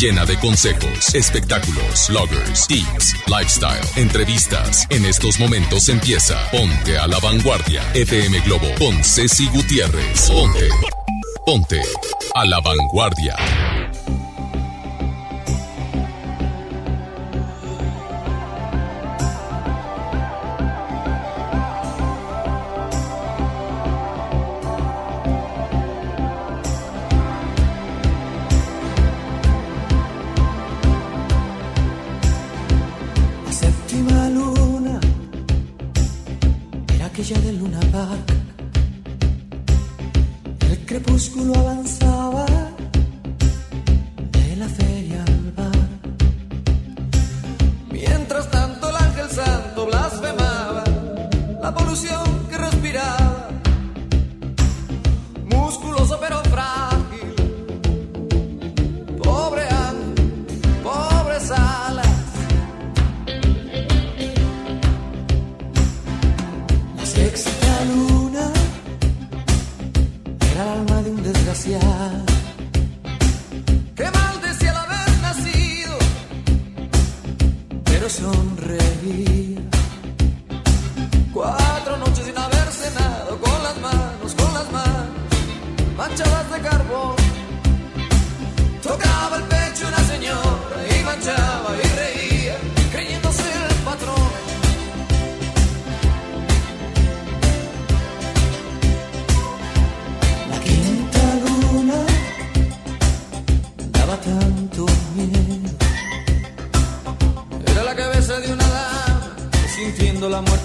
Llena de consejos, espectáculos, bloggers, tips, lifestyle, entrevistas. En estos momentos empieza Ponte a la Vanguardia. FM Globo con Ceci Gutiérrez. Ponte. Ponte a la Vanguardia.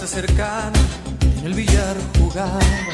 cercana en el billar jugar.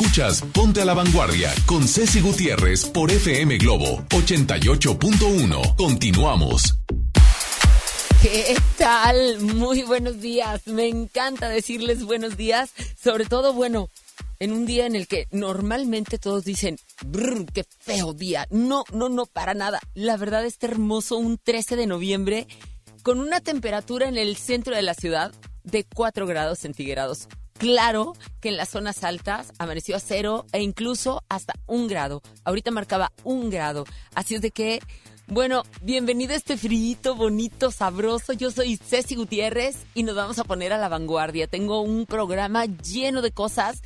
Escuchas Ponte a la Vanguardia con Ceci Gutiérrez por FM Globo 88.1. Continuamos. ¿Qué tal? Muy buenos días. Me encanta decirles buenos días. Sobre todo, bueno, en un día en el que normalmente todos dicen, qué feo día. No, no, no, para nada. La verdad está hermoso un 13 de noviembre con una temperatura en el centro de la ciudad de 4 grados centígrados claro que en las zonas altas amaneció a cero e incluso hasta un grado. Ahorita marcaba un grado. Así es de que, bueno, bienvenido a este frío bonito, sabroso. Yo soy Ceci Gutiérrez y nos vamos a poner a la vanguardia. Tengo un programa lleno de cosas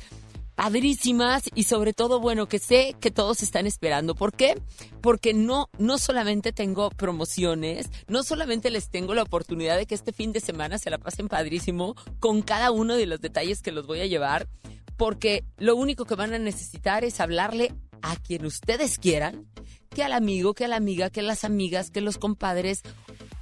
padrísimas y sobre todo, bueno, que sé que todos están esperando. ¿Por qué? Porque no, no solamente tengo promociones, no solamente les tengo la oportunidad de que este fin de semana se la pasen padrísimo con cada uno de los detalles que los voy a llevar, porque lo único que van a necesitar es hablarle a quien ustedes quieran, que al amigo, que a la amiga, que a las amigas, que los compadres,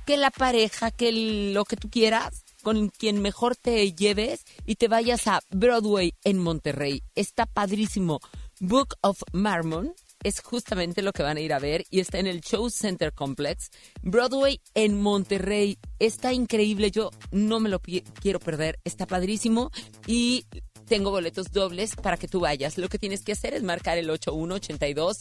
que la pareja, que lo que tú quieras con quien mejor te lleves y te vayas a Broadway en Monterrey. Está padrísimo. Book of Mormon es justamente lo que van a ir a ver y está en el Show Center Complex. Broadway en Monterrey. Está increíble, yo no me lo quiero perder. Está padrísimo y tengo boletos dobles para que tú vayas. Lo que tienes que hacer es marcar el 8182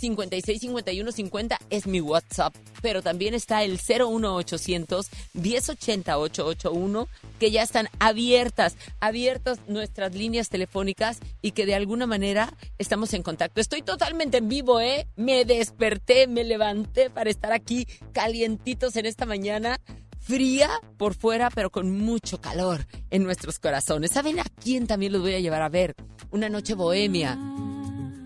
56 51 50 es mi WhatsApp, pero también está el 01800 1080 881 que ya están abiertas, abiertas nuestras líneas telefónicas y que de alguna manera estamos en contacto. Estoy totalmente en vivo, ¿eh? Me desperté, me levanté para estar aquí calientitos en esta mañana fría por fuera, pero con mucho calor en nuestros corazones. ¿Saben a quién también los voy a llevar a ver? Una noche bohemia.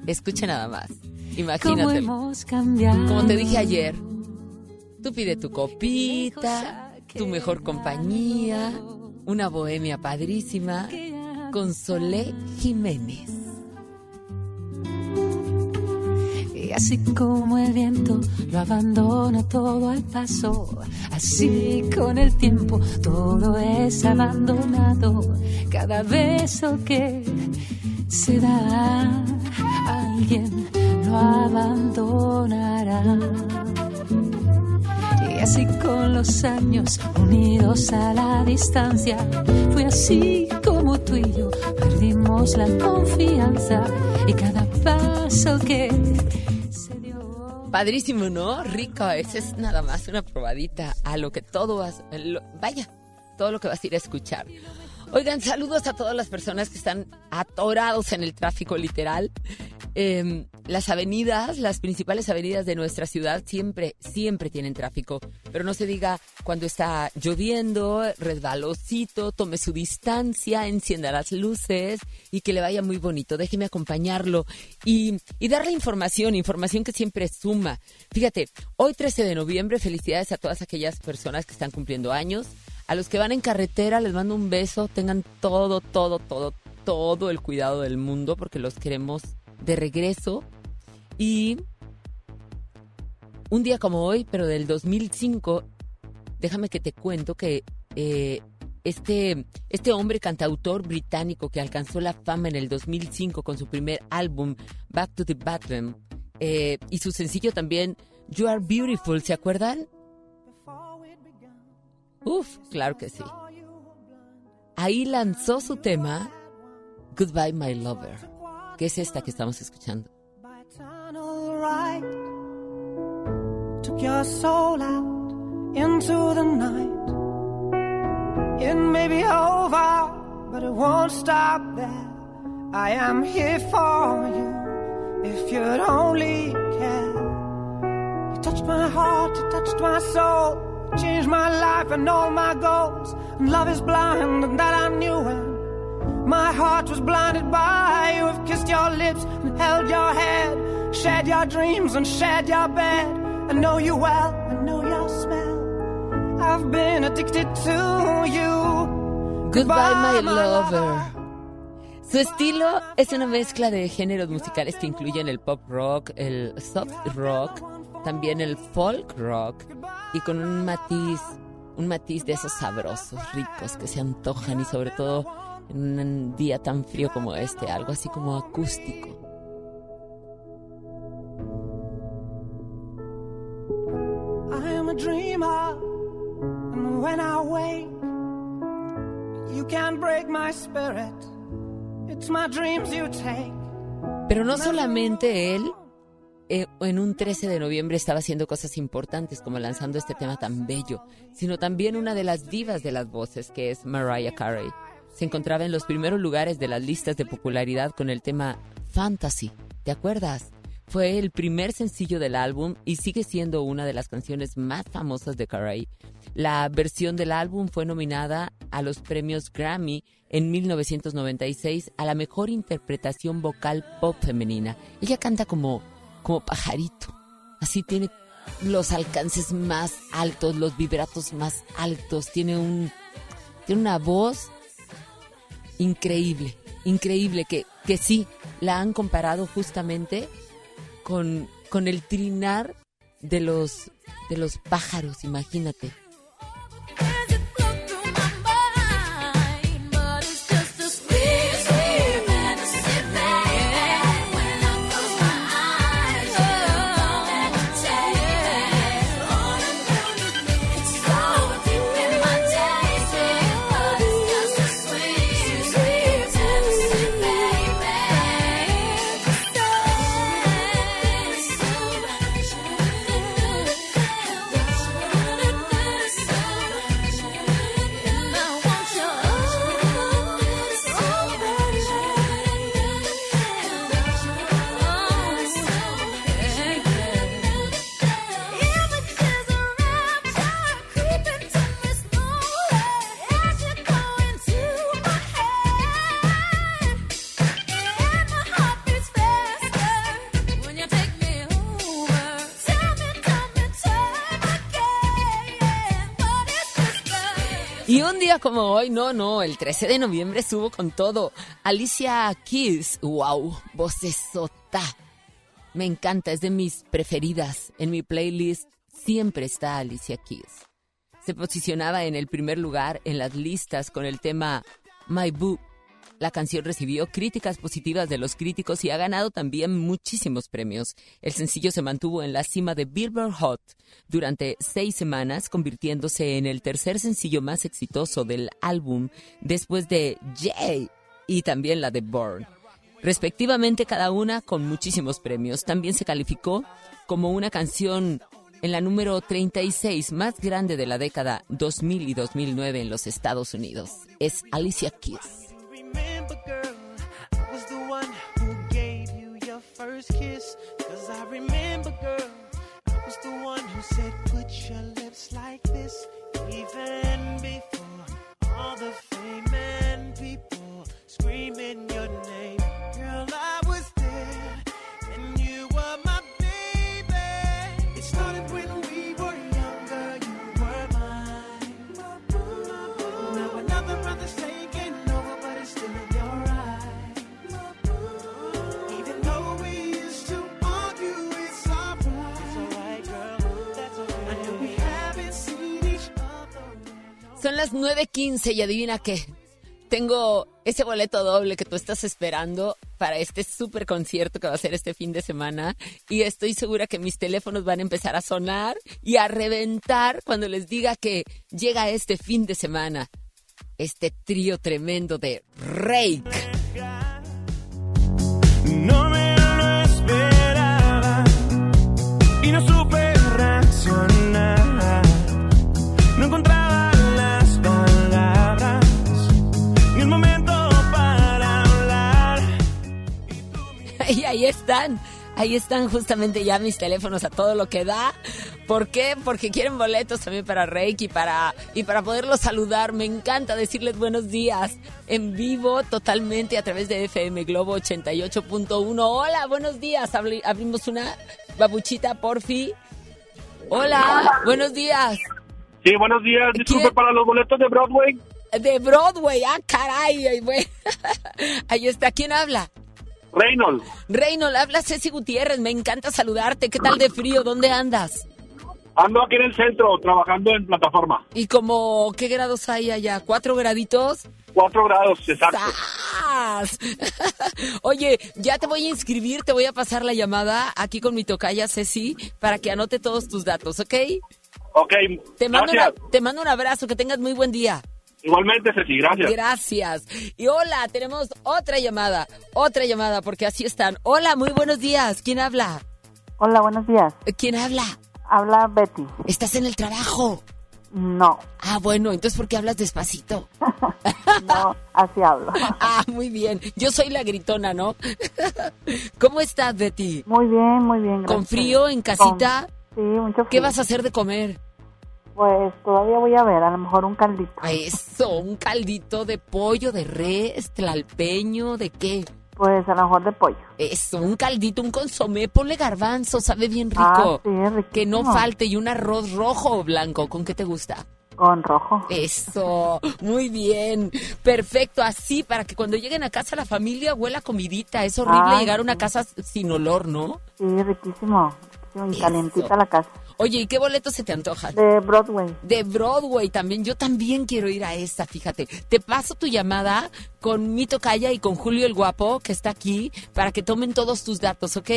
Escucha nada más. Imagínate. Como te dije ayer, tú pide tu copita, tu mejor compañía, una bohemia padrísima con Solé Jiménez. Y así como el viento lo abandona todo al paso, así con el tiempo todo es abandonado. Cada beso que se da alguien lo abandonará. Y así con los años unidos a la distancia, fue así como tú y yo perdimos la confianza y cada paso que. Padrísimo, ¿no? Rico, esa es nada más una probadita a lo que todo vas, vaya, todo lo que vas a ir a escuchar. Oigan, saludos a todas las personas que están atorados en el tráfico literal. Em, las avenidas, las principales avenidas de nuestra ciudad siempre, siempre tienen tráfico. Pero no se diga cuando está lloviendo, resbalosito, tome su distancia, encienda las luces y que le vaya muy bonito. Déjeme acompañarlo y, y darle información, información que siempre suma. Fíjate, hoy 13 de noviembre, felicidades a todas aquellas personas que están cumpliendo años. A los que van en carretera les mando un beso, tengan todo, todo, todo, todo el cuidado del mundo porque los queremos de regreso. Y un día como hoy, pero del 2005, déjame que te cuento que eh, este, este hombre cantautor británico que alcanzó la fama en el 2005 con su primer álbum, Back to the Bathroom, eh, y su sencillo también, You Are Beautiful, ¿se acuerdan? Uf, claro que sí. Ahí lanzó su tema Goodbye My Lover, que es esta que estamos escuchando. Took your soul out into the night. It may be over, but it won't stop there. I am here for you if you'd only care. Touched my heart, touched my soul. Changed my life and all my goals. And love is blind, and that I knew when my heart was blinded by you. Have kissed your lips and held your head, shared your dreams and shared your bed. I know you well, I know your smell. I've been addicted to you. Goodbye, my lover. Su estilo es una mezcla de géneros musicales que incluyen el pop rock, el soft rock, también el folk rock y con un matiz, un matiz de esos sabrosos, ricos que se antojan y sobre todo en un día tan frío como este, algo así como acústico. I am a dreamer, and when I wake, you can't break my spirit. It's my dreams you take. Pero no solamente él eh, en un 13 de noviembre estaba haciendo cosas importantes como lanzando este tema tan bello, sino también una de las divas de las voces que es Mariah Carey. Se encontraba en los primeros lugares de las listas de popularidad con el tema Fantasy. ¿Te acuerdas? Fue el primer sencillo del álbum y sigue siendo una de las canciones más famosas de Carey. La versión del álbum fue nominada a los premios Grammy en 1996 a la mejor interpretación vocal pop femenina. Ella canta como, como pajarito. Así tiene los alcances más altos, los vibratos más altos. Tiene un tiene una voz increíble, increíble que, que sí la han comparado justamente con, con el trinar de los, de los pájaros, imagínate. Como hoy, no, no, el 13 de noviembre subo con todo. Alicia Keys, wow, vocesota. Me encanta, es de mis preferidas. En mi playlist siempre está Alicia Keys. Se posicionaba en el primer lugar en las listas con el tema My Boo. La canción recibió críticas positivas de los críticos y ha ganado también muchísimos premios. El sencillo se mantuvo en la cima de Billboard Hot durante seis semanas, convirtiéndose en el tercer sencillo más exitoso del álbum después de Jay y también la de Born. Respectivamente cada una con muchísimos premios. También se calificó como una canción en la número 36 más grande de la década 2000 y 2009 en los Estados Unidos. Es Alicia Keys. shall las 9.15 y adivina qué. Tengo ese boleto doble que tú estás esperando para este super concierto que va a ser este fin de semana y estoy segura que mis teléfonos van a empezar a sonar y a reventar cuando les diga que llega este fin de semana este trío tremendo de Rake. No me Y ahí están, ahí están justamente ya mis teléfonos a todo lo que da. ¿Por qué? Porque quieren boletos también para Reiki para, y para poderlos saludar. Me encanta decirles buenos días en vivo totalmente a través de FM Globo 88.1. Hola, buenos días. Abri- abrimos una babuchita, porfi. Hola, buenos días. Sí, buenos días. Disculpe para los boletos de Broadway. De Broadway, ah, caray. güey. Ahí está, ¿quién habla? Reynolds. Reynold, habla Ceci Gutiérrez, me encanta saludarte. ¿Qué tal de frío? ¿Dónde andas? Ando aquí en el centro trabajando en plataforma. ¿Y como qué grados hay allá? ¿Cuatro graditos? 4 grados, exacto. ¡Sas! Oye, ya te voy a inscribir, te voy a pasar la llamada aquí con mi tocaya Ceci para que anote todos tus datos, ¿ok? Ok, Te mando, una- te mando un abrazo, que tengas muy buen día. Igualmente, Ceci, gracias. Gracias. Y hola, tenemos otra llamada, otra llamada, porque así están. Hola, muy buenos días. ¿Quién habla? Hola, buenos días. Eh, ¿Quién habla? Habla Betty. ¿Estás en el trabajo? No, Ah, bueno, entonces ¿por qué hablas despacito? no, así hablo. Ah, muy bien. Yo soy la gritona, ¿no? ¿Cómo estás, Betty? Muy bien, muy bien. Gracias. ¿Con frío en casita? Con- Sí, mucho frío. ¿Qué vas a hacer de comer? Pues todavía voy a ver, a lo mejor un caldito. Eso, un caldito de pollo, de res, tlalpeño, ¿de qué? Pues a lo mejor de pollo. Eso, un caldito, un consomé, ponle garbanzo, sabe bien rico. Ah, sí, riquísimo. Que no falte y un arroz rojo o blanco, ¿con qué te gusta? Con rojo. Eso, muy bien, perfecto, así para que cuando lleguen a casa la familia huela comidita. Es horrible Ay, llegar a una casa sin olor, ¿no? Sí, riquísimo. riquísimo y Eso. calientita la casa. Oye, ¿y qué boletos se te antojan? De Broadway. De Broadway también, yo también quiero ir a esta, fíjate. Te paso tu llamada con mi tocaya y con Julio el Guapo, que está aquí, para que tomen todos tus datos, ¿ok?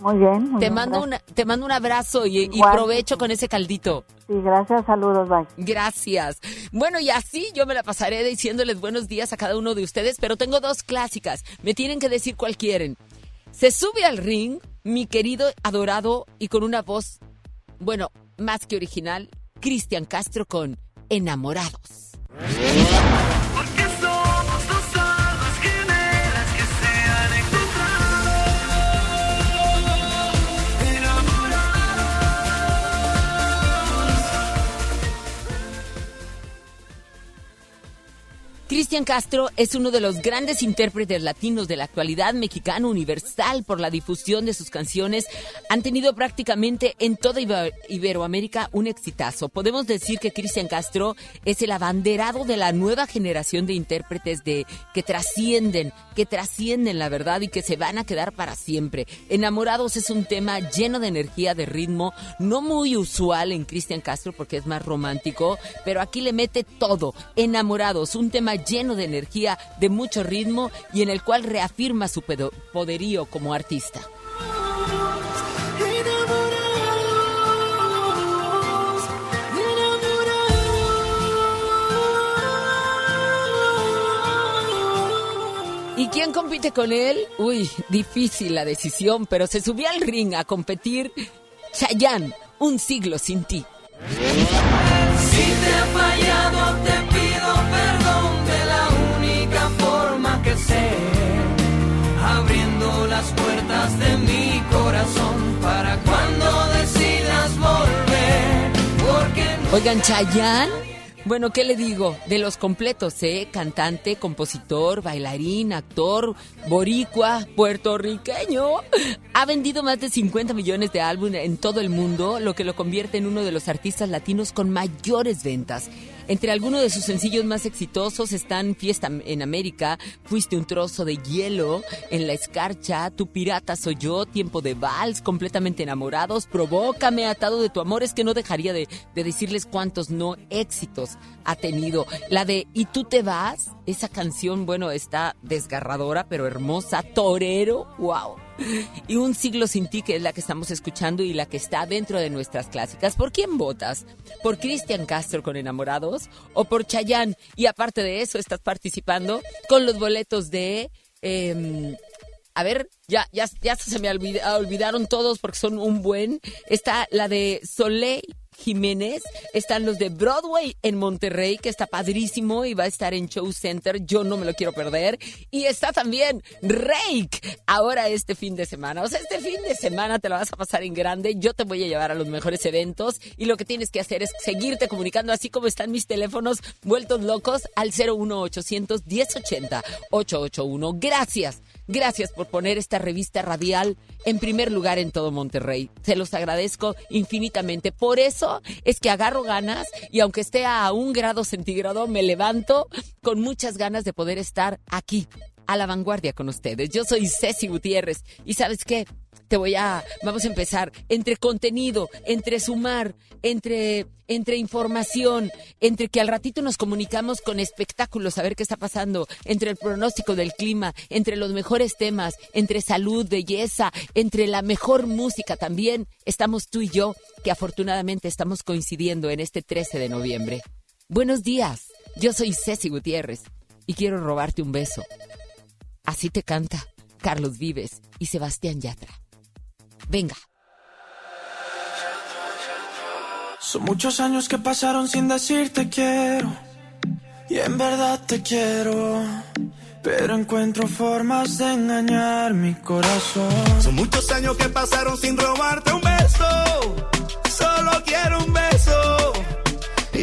Muy bien, muy Te bien. mando, gracias. una, te mando un abrazo y, y provecho con ese caldito. Sí, gracias, saludos, bye. Gracias. Bueno, y así yo me la pasaré diciéndoles buenos días a cada uno de ustedes, pero tengo dos clásicas. Me tienen que decir cuál quieren. Se sube al ring mi querido, adorado y con una voz, bueno, más que original, Cristian Castro con Enamorados. Cristian Castro es uno de los grandes intérpretes latinos de la actualidad mexicano universal por la difusión de sus canciones. Han tenido prácticamente en toda Iber- Iberoamérica un exitazo. Podemos decir que Cristian Castro es el abanderado de la nueva generación de intérpretes de que trascienden, que trascienden la verdad y que se van a quedar para siempre. Enamorados es un tema lleno de energía, de ritmo, no muy usual en Cristian Castro porque es más romántico, pero aquí le mete todo. Enamorados, un tema lleno de energía, de mucho ritmo y en el cual reafirma su poderío como artista. ¿Y quién compite con él? Uy, difícil la decisión, pero se subió al ring a competir Chayanne, un siglo sin ti. Si te he fallado, te pido perdón Oigan, Chayanne, bueno, ¿qué le digo? De los completos, ¿eh? Cantante, compositor, bailarín, actor, boricua, puertorriqueño. Ha vendido más de 50 millones de álbumes en todo el mundo, lo que lo convierte en uno de los artistas latinos con mayores ventas. Entre algunos de sus sencillos más exitosos están Fiesta en América, Fuiste un trozo de hielo, En la escarcha, Tu pirata soy yo, Tiempo de vals, Completamente enamorados, Provócame, Atado de tu amor. Es que no dejaría de, de decirles cuántos no éxitos ha tenido. La de Y tú te vas, esa canción, bueno, está desgarradora, pero hermosa. Torero, wow. Y Un siglo sin ti, que es la que estamos escuchando y la que está dentro de nuestras clásicas. ¿Por quién votas? ¿Por Cristian Castro con Enamorados o por Chayanne? Y aparte de eso, estás participando con los boletos de... em, a ver, ya, ya, ya se me olvida- olvidaron todos porque son un buen. Está la de Soleil Jiménez, están los de Broadway en Monterrey, que está padrísimo y va a estar en Show Center, yo no me lo quiero perder. Y está también Rake, ahora este fin de semana. O sea, este fin de semana te lo vas a pasar en grande, yo te voy a llevar a los mejores eventos y lo que tienes que hacer es seguirte comunicando así como están mis teléfonos vueltos locos al 01800 1080 881. Gracias. Gracias por poner esta revista radial en primer lugar en todo Monterrey. Se los agradezco infinitamente. Por eso es que agarro ganas y aunque esté a un grado centígrado, me levanto con muchas ganas de poder estar aquí a la vanguardia con ustedes. Yo soy Ceci Gutiérrez y sabes qué, te voy a, vamos a empezar entre contenido, entre sumar, entre, entre información, entre que al ratito nos comunicamos con espectáculos, a ver qué está pasando, entre el pronóstico del clima, entre los mejores temas, entre salud, belleza, entre la mejor música también, estamos tú y yo, que afortunadamente estamos coincidiendo en este 13 de noviembre. Buenos días, yo soy Ceci Gutiérrez y quiero robarte un beso. Así te canta Carlos Vives y Sebastián Yatra. Venga. Son muchos años que pasaron sin decirte quiero. Y en verdad te quiero. Pero encuentro formas de engañar mi corazón. Son muchos años que pasaron sin robarte un beso. Solo quiero un beso.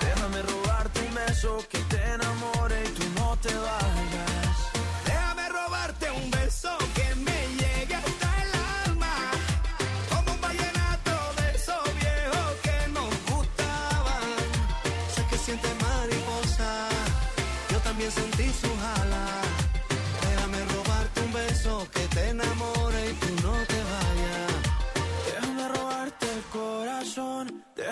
Déjame robarte un beso que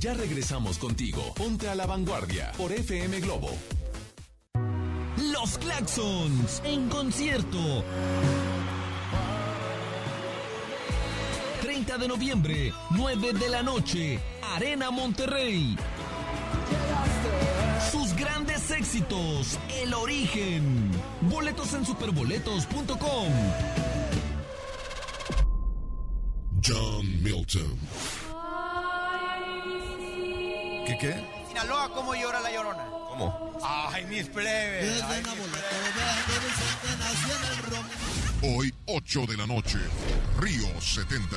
Ya regresamos contigo. Ponte a la vanguardia por FM Globo. Los Claxons en concierto. 30 de noviembre, 9 de la noche, Arena Monterrey. Sus grandes éxitos, El Origen. Boletos en superboletos.com. John Milton. ¿Qué qué? Sinaloa, ¿cómo llora la llorona? ¿Cómo? Ay, mis plebes. Ay, mis Hoy, 8 de la noche, Río 70.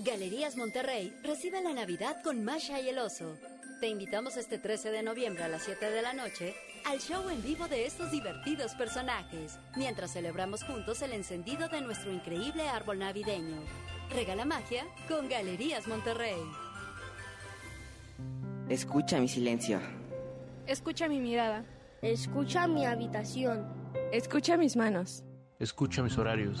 Galerías Monterrey recibe la Navidad con Masha y el Oso. Te invitamos este 13 de noviembre a las 7 de la noche al show en vivo de estos divertidos personajes, mientras celebramos juntos el encendido de nuestro increíble árbol navideño. Regala magia con Galerías Monterrey. Escucha mi silencio. Escucha mi mirada. Escucha mi habitación. Escucha mis manos. Escucha mis horarios.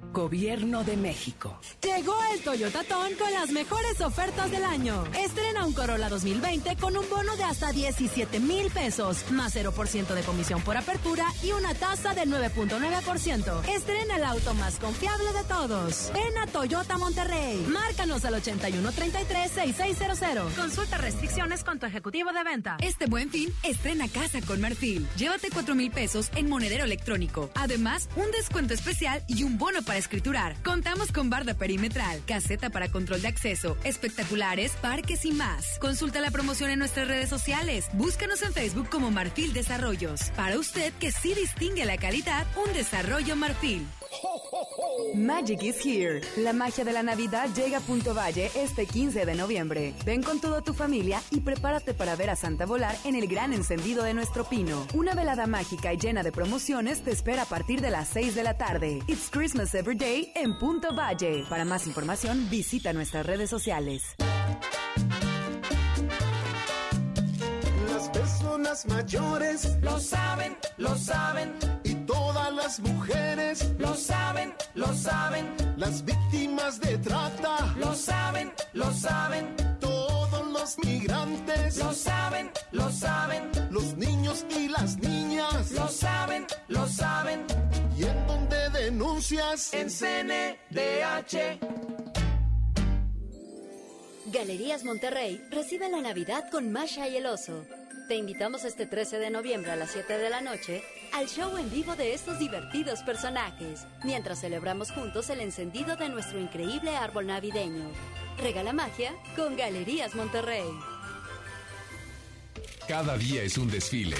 Gobierno de México. Llegó el Toyota Ton con las mejores ofertas del año. Estrena un Corolla 2020 con un bono de hasta 17 mil pesos, más 0% de comisión por apertura y una tasa del 9.9%. Estrena el auto más confiable de todos. Ven a Toyota Monterrey. Márcanos al 8133-6600. Consulta restricciones con tu ejecutivo de venta. Este buen fin, estrena casa con Marfil. Llévate 4 mil pesos en monedero electrónico. Además, un descuento especial y un bono para escriturar. Contamos con barda perimetral, caseta para control de acceso, espectaculares, parques y más. Consulta la promoción en nuestras redes sociales. Búscanos en Facebook como Marfil Desarrollos. Para usted que sí distingue la calidad, un desarrollo Marfil. Magic is here. La magia de la Navidad llega a Punto Valle este 15 de noviembre. Ven con toda tu familia y prepárate para ver a Santa volar en el gran encendido de nuestro pino. Una velada mágica y llena de promociones te espera a partir de las 6 de la tarde. It's Christmas Every Day en Punto Valle. Para más información, visita nuestras redes sociales. Las personas mayores lo saben, lo saben. Las mujeres lo saben, lo saben. Las víctimas de trata lo saben, lo saben. Todos los migrantes lo saben, lo saben. Los niños y las niñas lo saben, lo saben. ¿Y en dónde denuncias? En CNDH. Galerías Monterrey recibe la Navidad con Masha y el Oso. Te invitamos este 13 de noviembre a las 7 de la noche al show en vivo de estos divertidos personajes, mientras celebramos juntos el encendido de nuestro increíble árbol navideño. Regala magia con Galerías Monterrey. Cada día es un desfile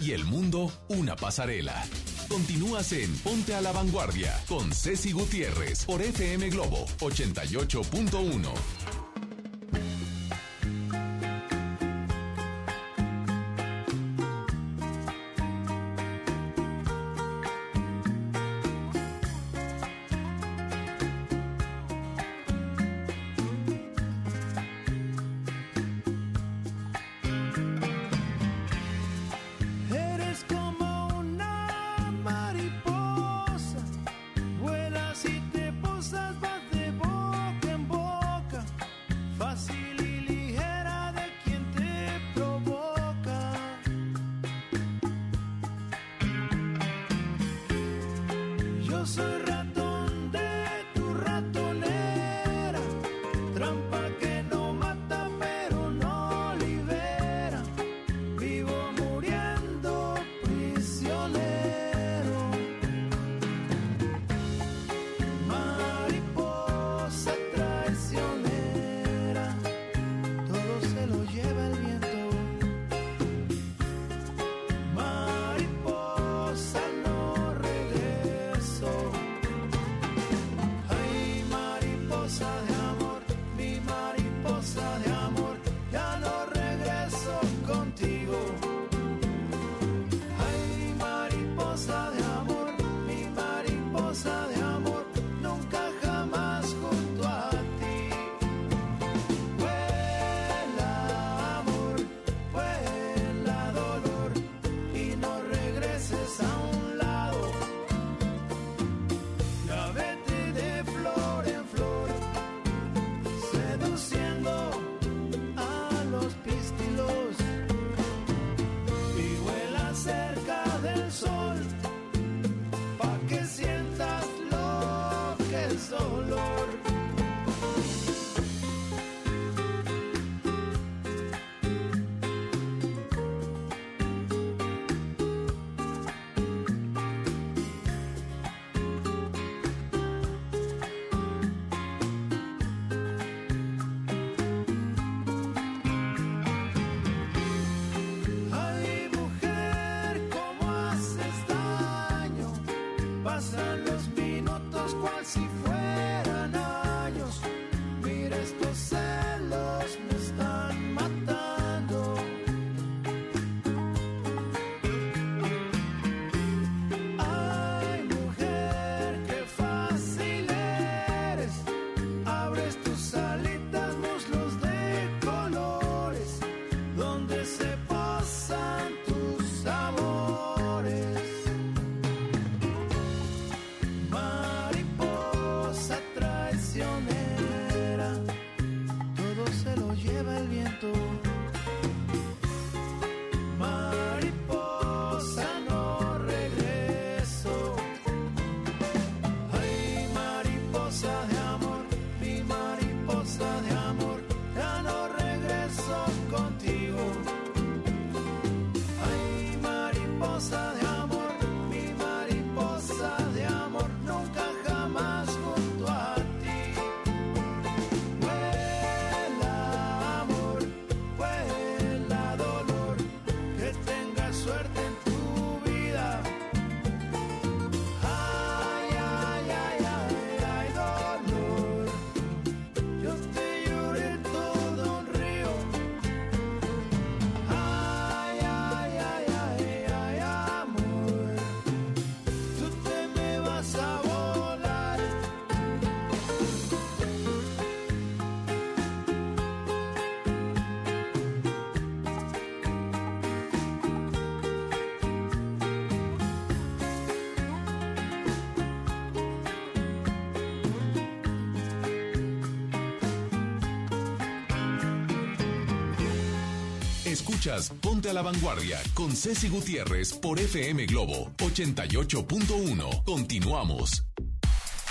y el mundo una pasarela. Continúas en Ponte a la Vanguardia con Ceci Gutiérrez por FM Globo 88.1. Ponte a la Vanguardia con Ceci Gutiérrez por FM Globo 88.1. Continuamos.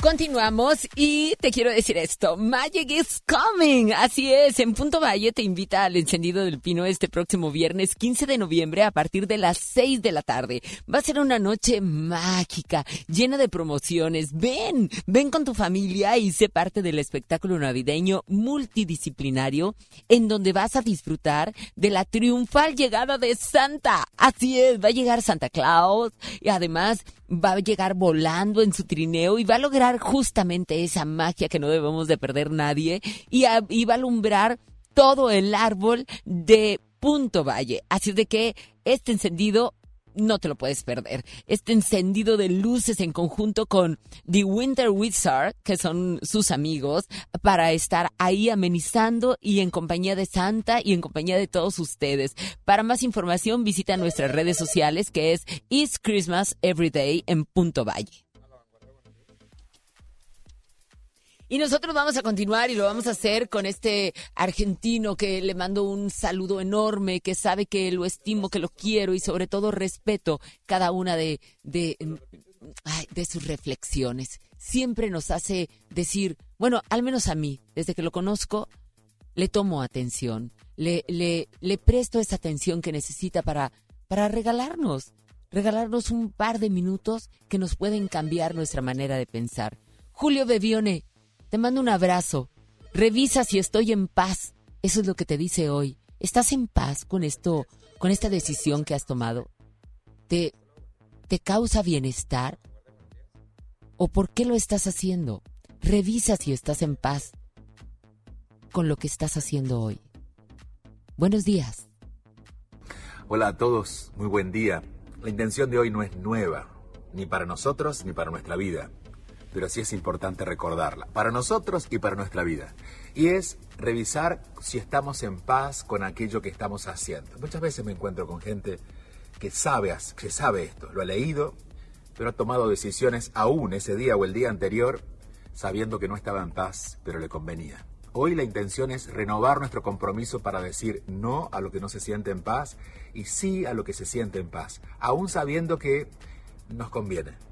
Continuamos y te quiero decir esto, Magic is coming. Así es, en Punto Valle te invita al encendido del pino este próximo viernes 15 de noviembre a partir de las 6 de la tarde. Va a ser una noche mágica, llena de promociones. Ven, ven con tu familia y sé parte del espectáculo navideño multidisciplinario en donde vas a disfrutar de la triunfal llegada de Santa. Así es, va a llegar Santa Claus y además va a llegar volando en su trineo y va a lograr justamente esa magia que no debemos de perder nadie y, y va a alumbrar todo el árbol de Punto Valle. Así de que este encendido no te lo puedes perder. Este encendido de luces en conjunto con The Winter Wizard, que son sus amigos, para estar ahí amenizando y en compañía de Santa y en compañía de todos ustedes. Para más información visita nuestras redes sociales que es It's Christmas Every Day en Punto Valle. Y nosotros vamos a continuar y lo vamos a hacer con este argentino que le mando un saludo enorme, que sabe que lo estimo, que lo quiero y sobre todo respeto cada una de, de, sus reflexiones. Siempre nos hace decir, bueno, al menos a mí, desde que lo conozco, le tomo atención, le, le, le presto esa atención que necesita para, para regalarnos, regalarnos un par de minutos que nos pueden cambiar nuestra manera de pensar. Julio Bebione, te mando un abrazo. Revisa si estoy en paz. Eso es lo que te dice hoy. ¿Estás en paz con esto, con esta decisión que has tomado? ¿Te, te causa bienestar? ¿O por qué lo estás haciendo? Revisa si estás en paz con lo que estás haciendo hoy. Buenos días. Hola a todos, muy buen día. La intención de hoy no es nueva, ni para nosotros ni para nuestra vida, pero sí es importante recordarla, para nosotros y para nuestra vida. Y es revisar si estamos en paz con aquello que estamos haciendo. Muchas veces me encuentro con gente que sabe, que sabe esto, lo ha leído, pero ha tomado decisiones aún ese día o el día anterior sabiendo que no estaba en paz, pero le convenía. Hoy la intención es renovar nuestro compromiso para decir no a lo que no se siente en paz y sí a lo que se siente en paz, aún sabiendo que nos conviene.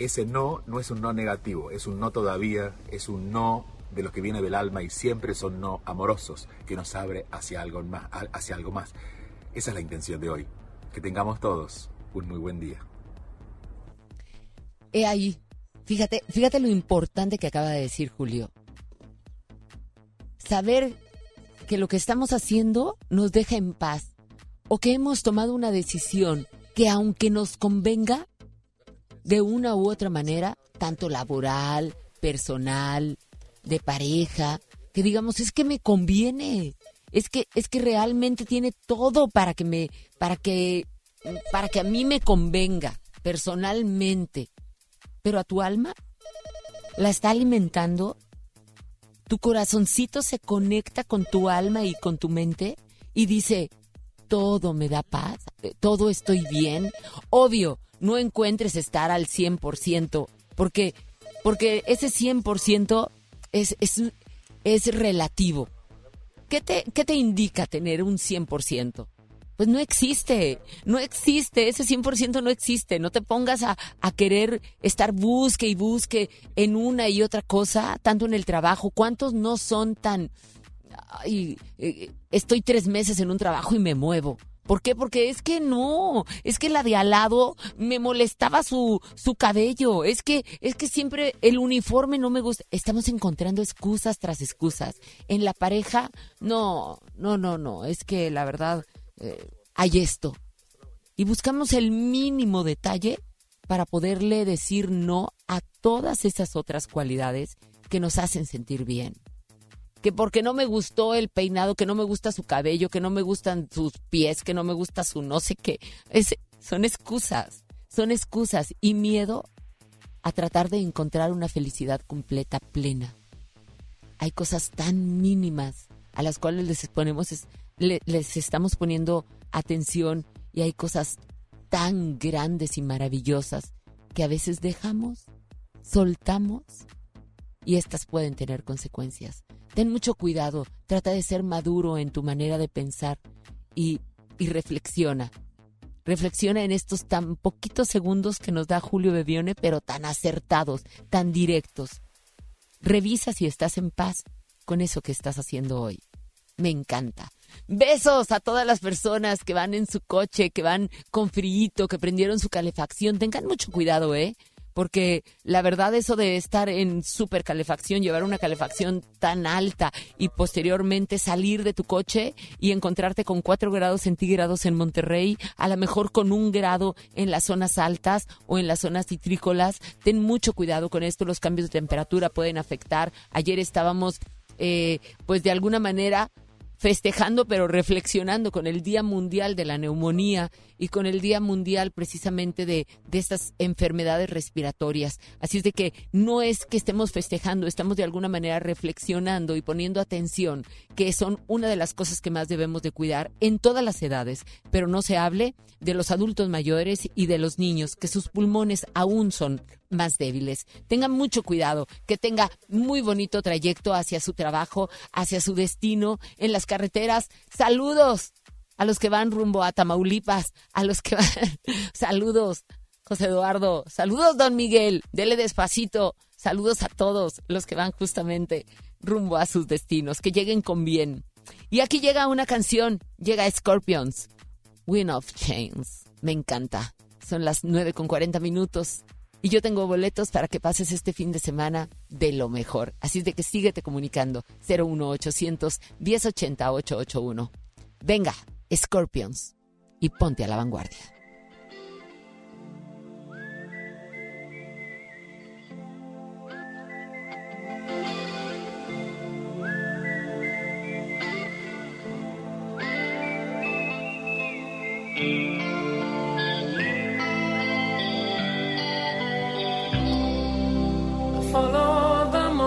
Ese no no es un no negativo, es un no todavía, es un no de los que viene del alma y siempre son no amorosos, que nos abre hacia algo más. Hacia algo más. Esa es la intención de hoy. Que tengamos todos un muy buen día. He ahí. Fíjate, fíjate lo importante que acaba de decir Julio. Saber que lo que estamos haciendo nos deja en paz o que hemos tomado una decisión que aunque nos convenga, de una u otra manera, tanto laboral, personal, de pareja, que digamos, es que me conviene, es que, es que realmente tiene todo para que me, para que, para que a mí me convenga personalmente. Pero a tu alma la está alimentando, tu corazoncito se conecta con tu alma y con tu mente y dice, todo me da paz, todo estoy bien. Obvio, no encuentres estar al 100%, porque, porque ese 100% es, es, es relativo. ¿Qué te, ¿Qué te indica tener un 100%? pues no existe, no existe, ese 100% no existe. No te pongas a, a querer estar busque y busque en una y otra cosa, tanto en el trabajo. ¿Cuántos no son tan... Ay, eh, estoy tres meses en un trabajo y me muevo. ¿Por qué? Porque es que no, es que la de al lado me molestaba su, su cabello, es que, es que siempre el uniforme no me gusta. Estamos encontrando excusas tras excusas. En la pareja, no, no, no, no, es que la verdad eh, hay esto. Y buscamos el mínimo detalle para poderle decir no a todas esas otras cualidades que nos hacen sentir bien que porque no me gustó el peinado, que no me gusta su cabello, que no me gustan sus pies, que no me gusta su no sé qué. Es, son excusas, son excusas y miedo a tratar de encontrar una felicidad completa, plena. Hay cosas tan mínimas a las cuales les ponemos, les estamos poniendo atención y hay cosas tan grandes y maravillosas que a veces dejamos, soltamos y estas pueden tener consecuencias. Ten mucho cuidado, trata de ser maduro en tu manera de pensar y, y reflexiona. Reflexiona en estos tan poquitos segundos que nos da Julio Bebione, pero tan acertados, tan directos. Revisa si estás en paz con eso que estás haciendo hoy. Me encanta. Besos a todas las personas que van en su coche, que van con frío, que prendieron su calefacción. Tengan mucho cuidado, ¿eh? Porque la verdad eso de estar en super calefacción, llevar una calefacción tan alta y posteriormente salir de tu coche y encontrarte con 4 grados centígrados en Monterrey, a lo mejor con un grado en las zonas altas o en las zonas citrícolas, ten mucho cuidado con esto, los cambios de temperatura pueden afectar. Ayer estábamos, eh, pues de alguna manera, festejando pero reflexionando con el Día Mundial de la Neumonía y con el Día Mundial precisamente de, de estas enfermedades respiratorias. Así es de que no es que estemos festejando, estamos de alguna manera reflexionando y poniendo atención, que son una de las cosas que más debemos de cuidar en todas las edades, pero no se hable de los adultos mayores y de los niños, que sus pulmones aún son más débiles. Tengan mucho cuidado, que tenga muy bonito trayecto hacia su trabajo, hacia su destino en las carreteras. Saludos a los que van rumbo a Tamaulipas, a los que van... Saludos, José Eduardo. Saludos, don Miguel. Dele despacito. Saludos a todos los que van justamente rumbo a sus destinos. Que lleguen con bien. Y aquí llega una canción. Llega Scorpions. Win of Chains. Me encanta. Son las 9 con 40 minutos. Y yo tengo boletos para que pases este fin de semana de lo mejor. Así de que síguete comunicando. 01800 1080 881. Venga, Scorpions. Y ponte a la vanguardia.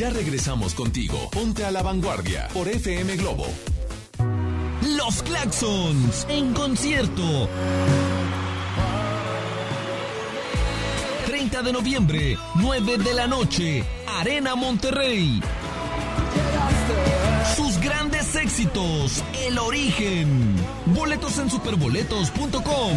Ya regresamos contigo. Ponte a la vanguardia por FM Globo. Los Claxons en concierto. 30 de noviembre, 9 de la noche, Arena Monterrey. Sus grandes éxitos, El Origen. Boletos en superboletos.com.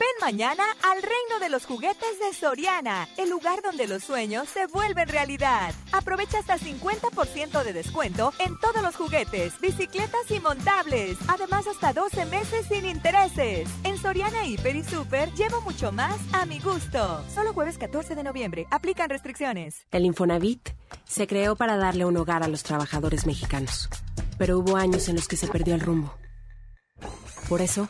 Mañana al reino de los juguetes de Soriana, el lugar donde los sueños se vuelven realidad. Aprovecha hasta 50% de descuento en todos los juguetes, bicicletas y montables. Además, hasta 12 meses sin intereses. En Soriana Hiper y Super llevo mucho más a mi gusto. Solo jueves 14 de noviembre. Aplican restricciones. El Infonavit se creó para darle un hogar a los trabajadores mexicanos, pero hubo años en los que se perdió el rumbo. Por eso,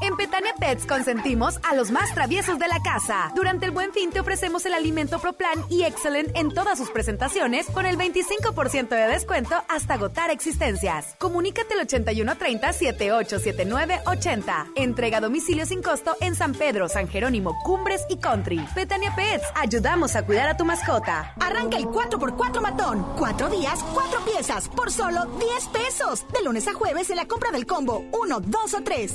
En Petania Pets consentimos a los más traviesos de la casa. Durante el Buen Fin te ofrecemos el alimento ProPlan y Excellent en todas sus presentaciones con el 25% de descuento hasta agotar existencias. Comunícate al 8130-787980. Entrega a domicilio sin costo en San Pedro, San Jerónimo, Cumbres y Country. Petania Pets, ayudamos a cuidar a tu mascota. Arranca el 4x4 matón. Cuatro días, cuatro piezas, por solo 10 pesos. De lunes a jueves en la compra del combo 1, 2 o 3.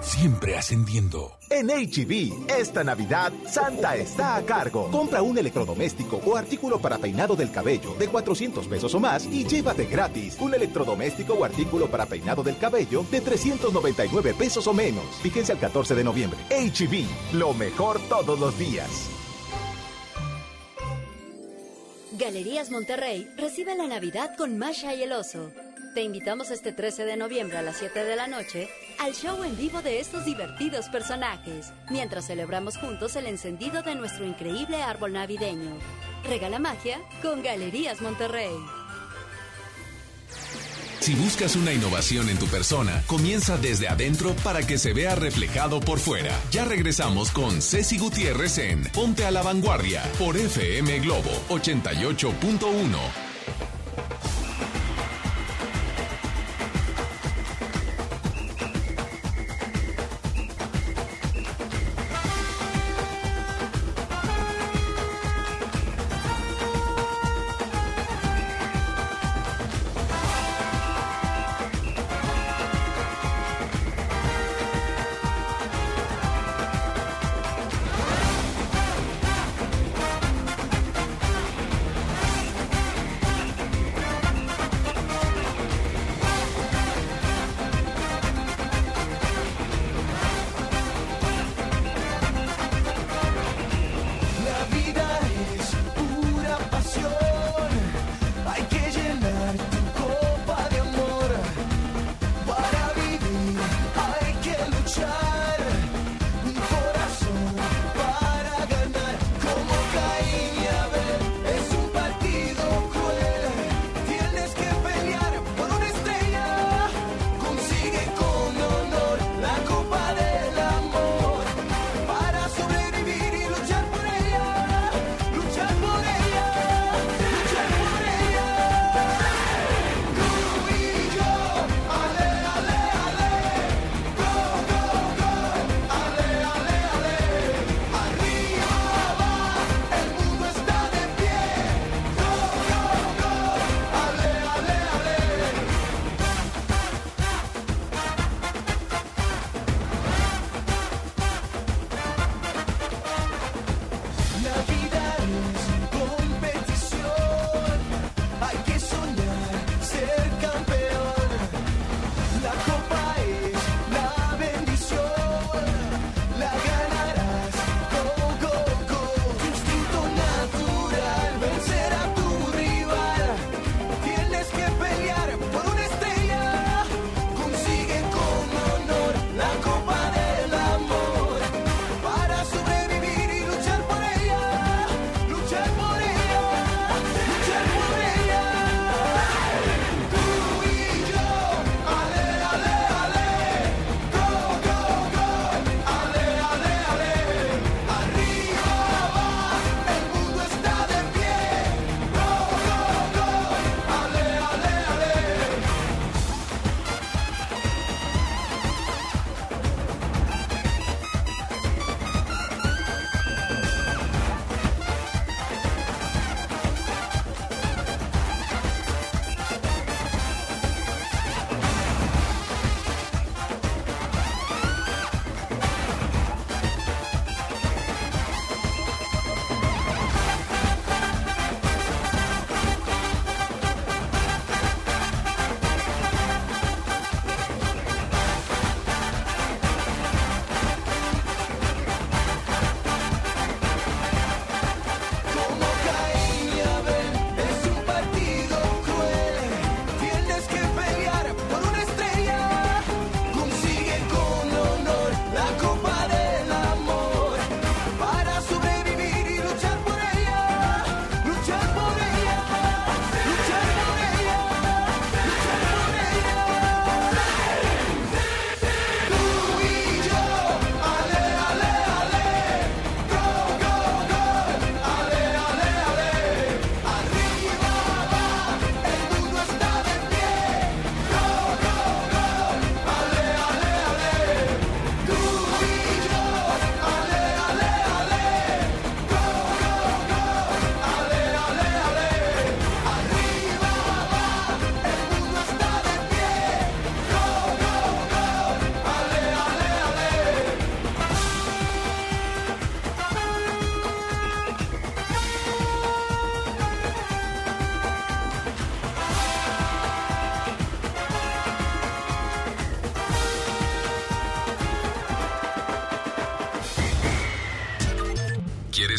Siempre ascendiendo. En HB, esta Navidad, Santa está a cargo. Compra un electrodoméstico o artículo para peinado del cabello de 400 pesos o más y llévate gratis un electrodoméstico o artículo para peinado del cabello de 399 pesos o menos. Fíjense al 14 de noviembre. HB, lo mejor todos los días. Galerías Monterrey recibe la Navidad con Masha y el Oso. Te invitamos este 13 de noviembre a las 7 de la noche al show en vivo de estos divertidos personajes, mientras celebramos juntos el encendido de nuestro increíble árbol navideño. Regala magia con Galerías Monterrey. Si buscas una innovación en tu persona, comienza desde adentro para que se vea reflejado por fuera. Ya regresamos con Ceci Gutiérrez en Ponte a la Vanguardia por FM Globo 88.1.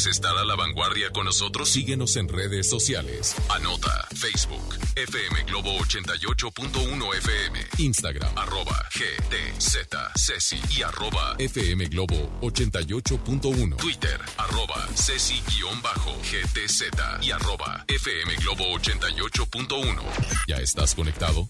¿Quieres estar a la vanguardia con nosotros? Síguenos en redes sociales. Anota Facebook, FM Globo 88.1 FM, Instagram, arroba GTZ Ceci y arroba FM Globo 88.1, Twitter, arroba Ceci-GTZ y arroba FM Globo 88.1. ¿Ya estás conectado?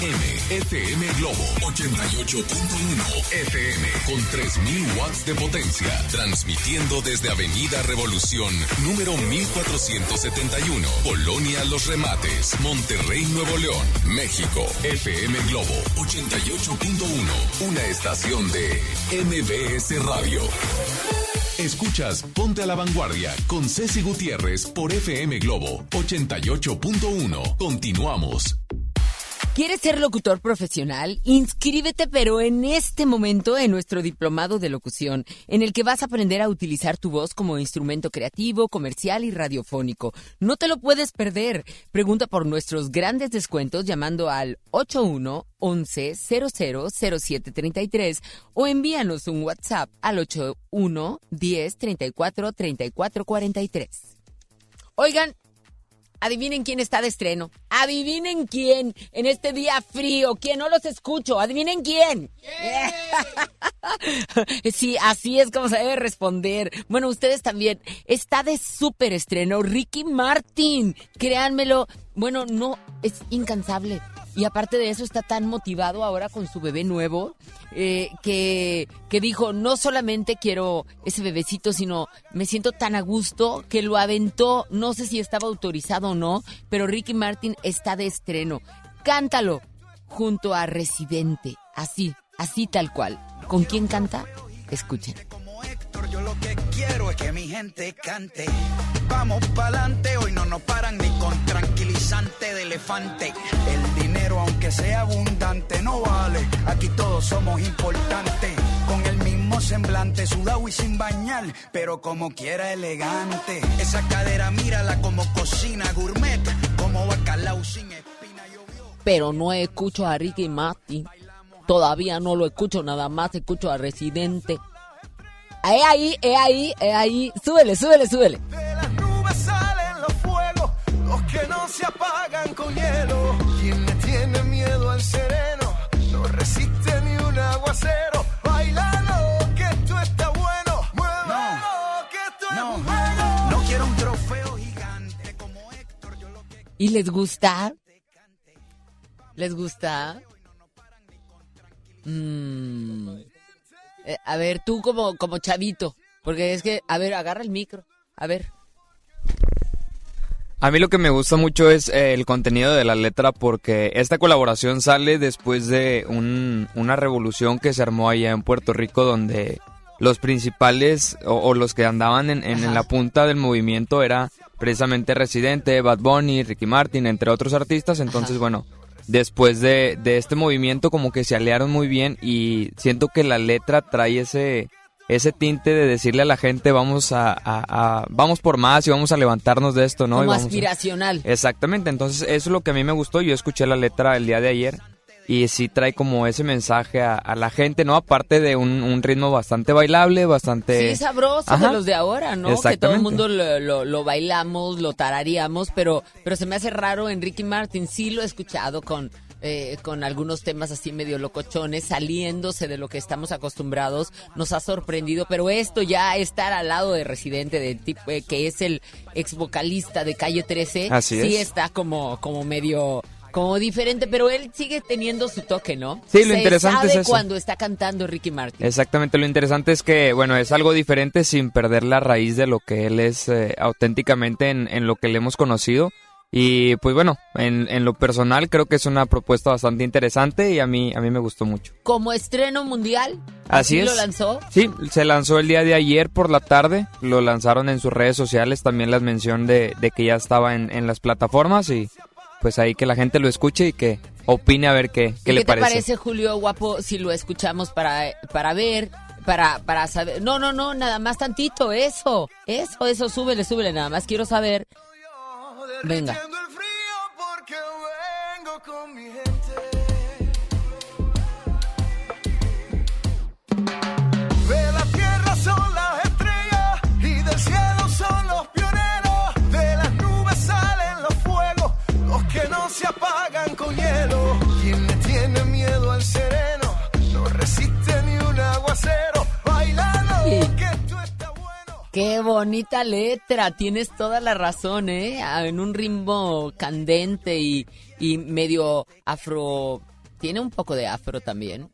M, FM Globo 88.1 FM con 3.000 watts de potencia, transmitiendo desde Avenida Revolución número 1471, Polonia Los Remates, Monterrey, Nuevo León, México. FM Globo 88.1, una estación de MBS Radio. Escuchas Ponte a la Vanguardia con Ceci Gutiérrez por FM Globo 88.1. Continuamos. ¿Quieres ser locutor profesional? Inscríbete, pero en este momento en nuestro diplomado de locución, en el que vas a aprender a utilizar tu voz como instrumento creativo, comercial y radiofónico. No te lo puedes perder. Pregunta por nuestros grandes descuentos llamando al 81 11 00 0733 o envíanos un WhatsApp al 81 10 34 34 43. Oigan, adivinen quién está de estreno. Adivinen quién en este día frío. ¿Quién no los escucho? Adivinen quién. Sí, así es como se debe responder. Bueno, ustedes también. Está de súper estreno Ricky Martin. Créanmelo. Bueno, no, es incansable. Y aparte de eso está tan motivado ahora con su bebé nuevo eh, que, que dijo, no solamente quiero ese bebecito, sino me siento tan a gusto que lo aventó. No sé si estaba autorizado o no, pero Ricky Martin está de estreno. Cántalo junto a Residente. Así, así tal cual. ¿Con quién canta? Escuchen. Yo lo que quiero es que mi gente cante. Vamos pa'lante, hoy no nos paran ni con tranquilizante de elefante. El dinero, aunque sea abundante, no vale. Aquí todos somos importantes. Con el mismo semblante, sudado y sin bañar, pero como quiera elegante. Esa cadera, mírala como cocina gourmet, como bacalao sin espina. Pero no escucho a Ricky Martin. Todavía no lo escucho, nada más escucho a Residente. Es ahí, es ahí, es ahí. Súbele, súbele, súbele. nubes salen los fuegos, los que no se apagan con hielo. Quien le tiene miedo al sereno, no resiste ni un aguacero. Bailalo, que esto está bueno. Muévelo, que esto es un juego. No quiero un trofeo gigante como Héctor, yo lo que ¿Y les gusta? ¿Les gusta? Mm. Eh, a ver, tú como, como chavito, porque es que, a ver, agarra el micro, a ver. A mí lo que me gusta mucho es eh, el contenido de la letra porque esta colaboración sale después de un- una revolución que se armó allá en Puerto Rico donde los principales o, o los que andaban en, en- en la punta del movimiento era precisamente Residente, Bad Bunny, Ricky Martin, entre otros artistas. Entonces, bueno, después de, de este movimiento como que se aliaron muy bien y siento que la letra trae ese ese tinte de decirle a la gente vamos a, a- a- vamos por más y vamos a levantarnos de esto, ¿no? Y como a- aspiracional. Exactamente, entonces eso es lo que a mí me gustó. Yo escuché la letra el día de ayer y sí trae como ese mensaje a, a la gente, ¿no? Aparte de un, un ritmo bastante bailable, bastante... Sí, sabroso Ajá. de los de ahora, ¿no? Que todo el mundo lo, lo- lo bailamos, lo tararíamos, pero, pero se me hace raro en Ricky Martin. Sí lo he escuchado con, eh, con algunos temas así medio locochones, saliéndose de lo que estamos acostumbrados. Nos ha sorprendido, pero esto ya estar al lado de Residente, de tipo, eh, que es el ex vocalista de Calle 13, Así sí es. está como, como medio... Como diferente, pero él sigue teniendo su toque, ¿no? Sí, lo Se interesante es eso. cuando está cantando Ricky Martin. Exactamente, lo interesante es que, bueno, es algo diferente sin perder la raíz de lo que él es eh, auténticamente en, en lo que le hemos conocido. Y pues bueno, en, en lo personal creo que es una propuesta bastante interesante y a mí, a mí me gustó mucho. Como estreno mundial. Así es. lo lanzó? Sí, se lanzó el día de ayer por la tarde, lo lanzaron en sus redes sociales, también las mención de, de que ya estaba en, en las plataformas y pues ahí que la gente lo escuche y que opine a ver qué, qué ¿Y le ¿Qué te parece, Julio Guapo, si lo escuchamos para, para ver, para, para saber? No, no, no, nada más tantito, eso, eso, eso, súbele, súbele, nada más quiero saber. Venga. porque vengo con mi no se apagan con hielo. Quien le tiene miedo al sereno no resiste ni un aguacero. Bailando, que esto está Qué bonita letra, tienes toda la razón, ¿eh? Ah, En un ritmo candente y, y medio afro. Tiene un poco de afro también.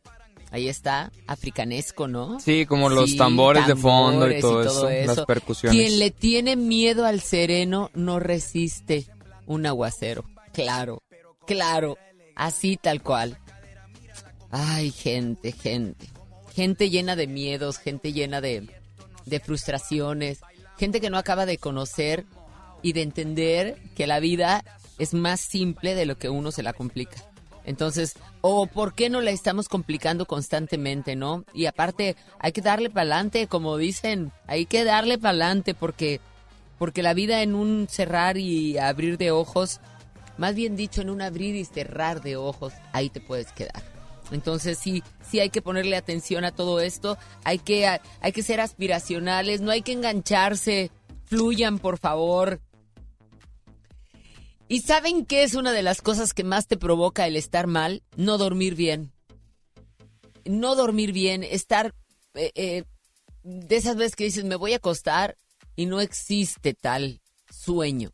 Ahí está, africanesco, ¿no? Sí, como los Sí, tambores de fondo y tambores todo, eso, las percusiones. Quien le tiene miedo al sereno no resiste un aguacero. Claro, claro, así tal cual. Ay, gente, gente. Gente llena de miedos, gente llena de, de frustraciones, gente que no acaba de conocer y de entender que la vida es más simple de lo que uno se la complica. Entonces, o por qué no la estamos complicando constantemente, ¿no? Y aparte, hay que darle para adelante, como dicen, hay que darle para adelante porque, porque la vida en un cerrar y abrir de ojos, más bien dicho, en un abrir y cerrar de ojos, ahí te puedes quedar. Entonces sí, sí hay que ponerle atención a todo esto, hay que, hay que ser aspiracionales, no hay que engancharse, fluyan por favor. ¿Y saben qué es una de las cosas que más te provoca el estar mal? No dormir bien. No dormir bien, estar eh, eh, de esas veces que dices, me voy a acostar y no existe tal sueño.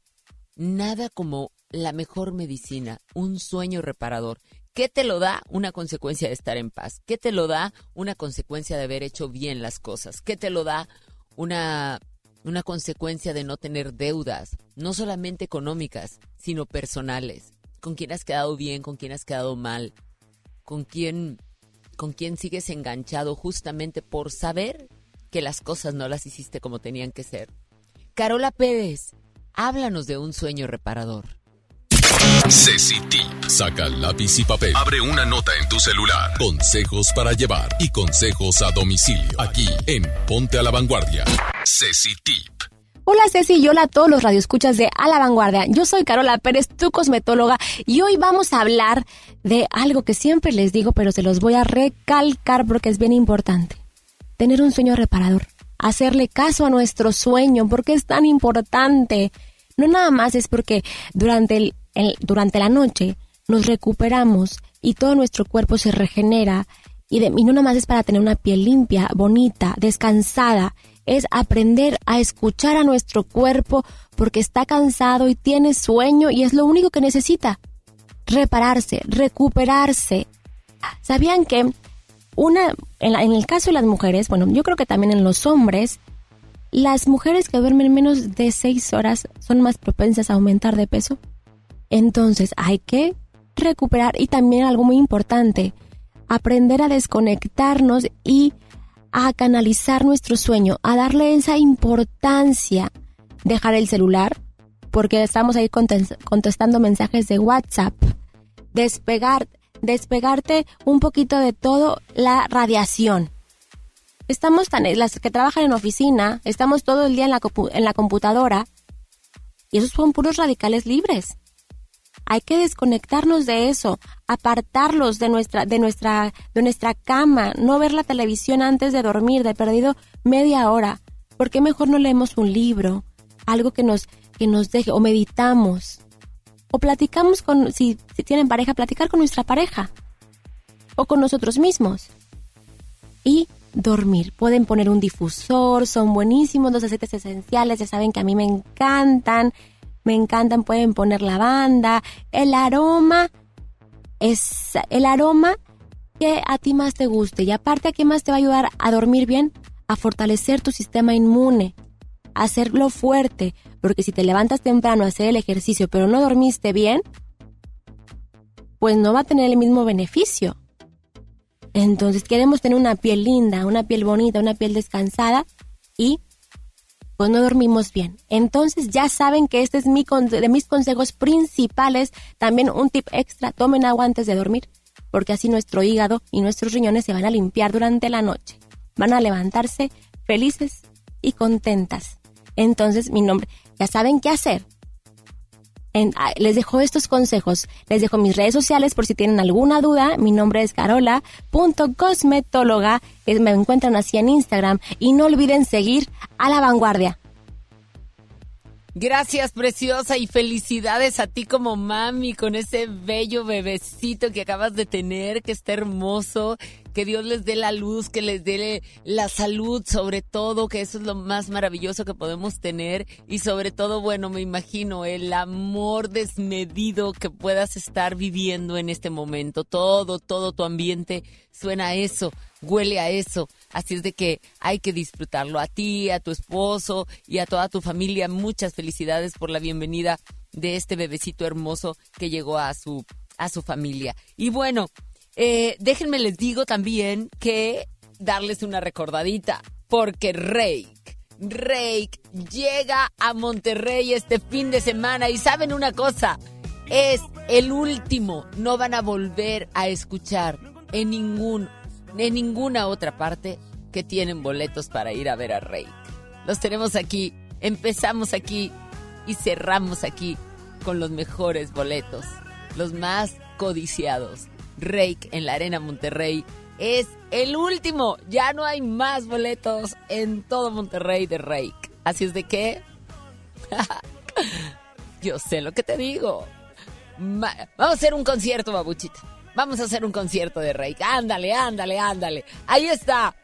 Nada como la mejor medicina, un sueño reparador. ¿Qué te lo da? Una consecuencia de estar en paz. ¿Qué te lo da? Una consecuencia de haber hecho bien las cosas. ¿Qué te lo da? Una, una consecuencia de no tener deudas, no solamente económicas, sino personales. ¿Con quién has quedado bien? ¿Con quién has quedado mal? ¿Con quién, con quién sigues enganchado justamente por saber que las cosas no las hiciste como tenían que ser? Carola Pérez, háblanos de un sueño reparador. Ceci Tip. Saca lápiz y papel. Abre una nota en tu celular. Consejos para llevar y consejos a domicilio. Aquí en Ponte a la Vanguardia. Ceci Tip. Hola Ceci y hola a todos los radioescuchas de A la Vanguardia. Yo soy Carola Pérez, tu cosmetóloga, y hoy vamos a hablar de algo que siempre les digo, pero se los voy a recalcar porque es bien importante. Tener un sueño reparador. Hacerle caso a nuestro sueño, porque es tan importante. No nada más es porque durante, el, durante la noche nos recuperamos y todo nuestro cuerpo se regenera y, de, y no nada más es para tener una piel limpia, bonita, descansada. Es aprender a escuchar a nuestro cuerpo porque está cansado y tiene sueño y es lo único que necesita. Repararse, recuperarse. ¿Sabían que una, en, la- en el caso de las mujeres, bueno, yo creo que también en los hombres, las mujeres que duermen menos de seis horas son más propensas a aumentar de peso. Entonces hay que recuperar y también algo muy importante, aprender a desconectarnos y a canalizar nuestro sueño, a darle esa importancia, dejar el celular, porque estamos ahí contes- contestando mensajes de WhatsApp, despegar, despegarte un poquito de todo la radiación. Estamos tan, las que trabajan en oficina, estamos todo el día en la, en la computadora y esos son puros radicales libres. Hay que desconectarnos de eso, apartarlos de nuestra, de nuestra, de nuestra cama, no ver la televisión antes de dormir, de perdido media hora. ¿Por qué mejor no leemos un libro? Algo que nos, que nos deje, o meditamos. O platicamos con, si, si tienen pareja, platicar con nuestra pareja. O con nosotros mismos. Y dormir. Pueden poner un difusor, son buenísimos los aceites esenciales, ya saben que a mí me encantan, me encantan, pueden poner lavanda, el aroma es el aroma que a ti más te guste y aparte a qué más te va a ayudar a dormir bien, a fortalecer tu sistema inmune, a hacerlo fuerte, porque si te levantas temprano a hacer el ejercicio pero no dormiste bien, pues no va a tener el mismo beneficio. Entonces queremos tener una piel linda, una piel bonita, una piel descansada y pues no dormimos bien. Entonces ya saben que este es mi de mis consejos principales. También un tip extra, tomen agua antes de dormir, porque así nuestro hígado y nuestros riñones se van a limpiar durante la noche. Van a levantarse felices y contentas. Entonces mi nombre, ya saben qué hacer. Ah, les dejo estos consejos. Les dejo mis redes sociales por si tienen alguna duda. Mi nombre es carola.cosmetóloga. Me encuentran así en Instagram. Y no olviden seguir a la vanguardia. Gracias, preciosa, y felicidades a ti como mami con ese bello bebecito que acabas de tener, que está hermoso. Que Dios les dé la luz, que les dé la salud, sobre todo, que eso es lo más maravilloso que podemos tener. Y sobre todo, bueno, me imagino el amor desmedido que puedas estar viviendo en este momento. Todo, todo tu ambiente suena a eso, huele a eso. Así es de que hay que disfrutarlo. A ti, a tu esposo y a toda tu familia, muchas felicidades por la bienvenida de este bebecito hermoso que llegó a su, a su familia. Y bueno, eh, déjenme les digo también que darles una recordadita, porque Rake, Rake llega a Monterrey este fin de semana y saben una cosa, es el último, no van a volver a escuchar en ningún, en ninguna otra parte que tienen boletos para ir a ver a Rake. Los tenemos aquí, empezamos aquí y cerramos aquí con los mejores boletos, los más codiciados. Rake en la Arena Monterrey es el último. Ya no hay más boletos en todo Monterrey de Rake. Así es de que Yo sé lo que te digo. Vamos a hacer un concierto, babuchita. Vamos a hacer un concierto de Rake. Ándale, ándale, ándale. Ahí está.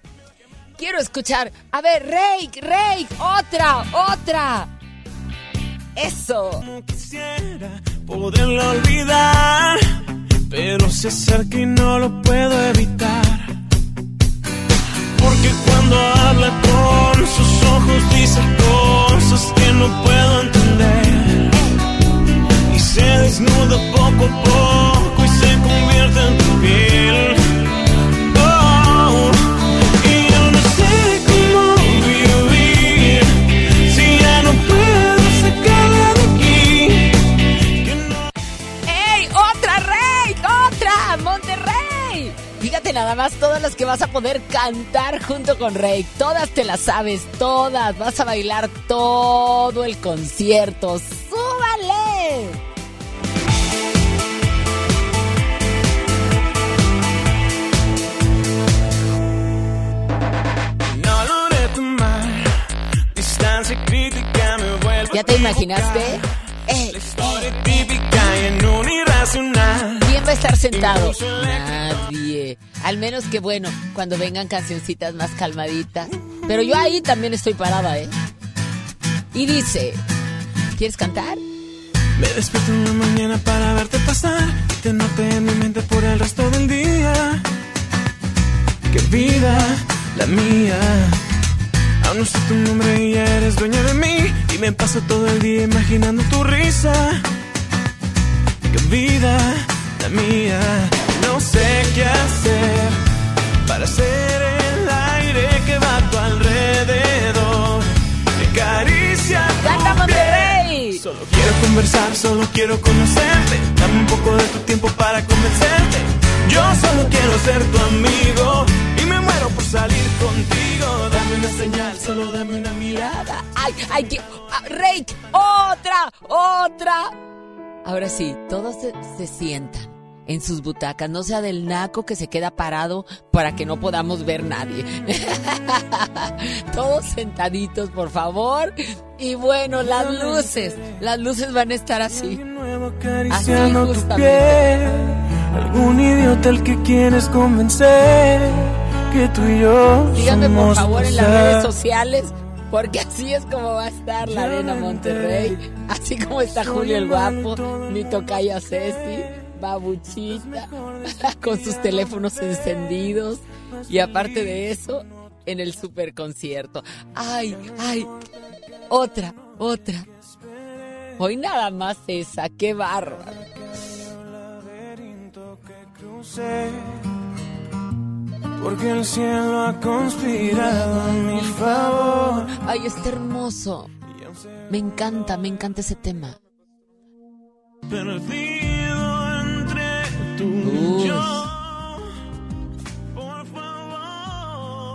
Quiero escuchar. A ver, Rake, Rake, otra, otra. Eso. quisiera poderlo olvidar, pero se acerca y no lo puedo evitar. Porque cuando habla con sus ojos dice cosas que no puedo entender. Y se desnuda poco a poco y se convierte en tu piel. Nada más todas las que vas a poder cantar junto con Rake. Todas te las sabes, todas. Vas a bailar todo el concierto. ¡Súbale! ¿Ya te imaginaste? Y ¿Quién va a estar sentado? Nadie. Al menos que, bueno, cuando vengan cancioncitas más calmaditas. Pero yo ahí también estoy parada, ¿eh? Y dice, ¿quieres cantar? Me despierto en la mañana para verte pasar. Te noté en mi mente por el resto del día. Qué vida la mía. Aún no sé tu nombre y ya eres dueña de mí. Y me paso todo el día imaginando tu risa. Qué vida la mía. No sé qué hacer para ser el aire que va a tu alrededor. Que caricia ¡Canta Monterrey! Solo quiero conversar, solo quiero conocerte. Dame un poco de tu tiempo para convencerte. Yo solo quiero ser tu amigo y me muero por salir contigo. Dame una señal, solo dame una mirada. ¡Ay, ay, que... ah, Rake! ¡Otra! ¡Otra! Ahora sí, todos se, se sientan en sus butacas. No sea del naco que se queda parado para que no podamos ver nadie. todos sentaditos, por favor. Y bueno, las luces. Las luces van a estar así. Justamente. Algún idiota al que quieres convencer que tú y yo Díganme por favor en las redes sociales, porque así es como va a estar la arena Monterrey, así como está Julio el Guapo, mi tocaya Ceci, Babuchita, con sus teléfonos encendidos, y aparte de eso, en el super concierto. Ay, ay, otra, otra. Hoy nada más esa, qué bárbaro. Porque el cielo ha conspirado a mi favor. Ay, está hermoso. Me encanta, me encanta ese tema. Perdido entre tú y yo. Por favor,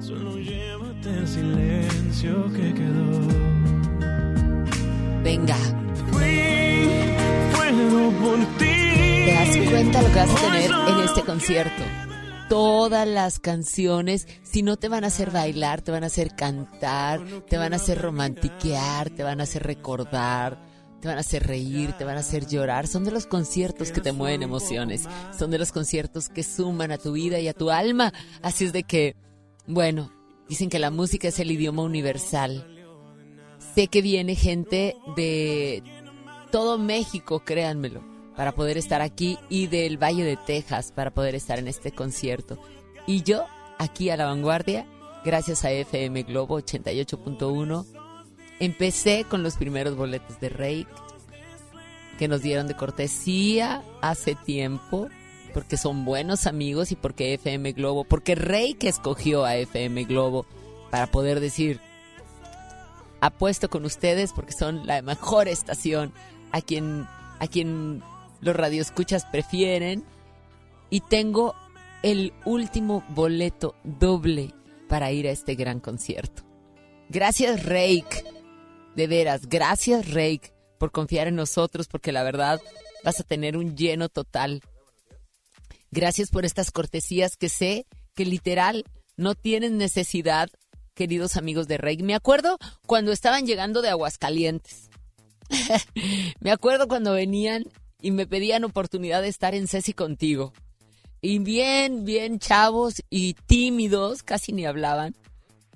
solo llévate el silencio que quedó. Venga. Fui fuego por ti. ¿Te das cuenta lo que vas a tener en este concierto? Todas las canciones, si no te van a hacer bailar, te van a hacer cantar, te van a hacer romantiquear, te van a hacer recordar, te van a hacer reír, te van a hacer llorar. Son de los conciertos que te mueven emociones, son de los conciertos que suman a tu vida y a tu alma. Así es de que, bueno, dicen que la música es el idioma universal. Sé que viene gente de todo México, créanmelo, para poder estar aquí y del Valle de Texas para poder estar en este concierto. Y yo, aquí a la vanguardia, gracias a FM Globo 88.1, empecé con los primeros boletos de Rake que nos dieron de cortesía hace tiempo, porque son buenos amigos y porque FM Globo, porque Rake escogió a FM Globo para poder decir, apuesto con ustedes porque son la mejor estación a quien a quien los radioescuchas prefieren y tengo el último boleto doble para ir a este gran concierto. Gracias Rake, de veras, gracias Rake por confiar en nosotros porque la verdad vas a tener un lleno total. Gracias por estas cortesías que sé que literal no tienen necesidad, queridos amigos de Rake. Me acuerdo cuando estaban llegando de Aguascalientes me acuerdo cuando venían y me pedían oportunidad de estar en Ceci contigo. Y bien, bien chavos y tímidos, casi ni hablaban.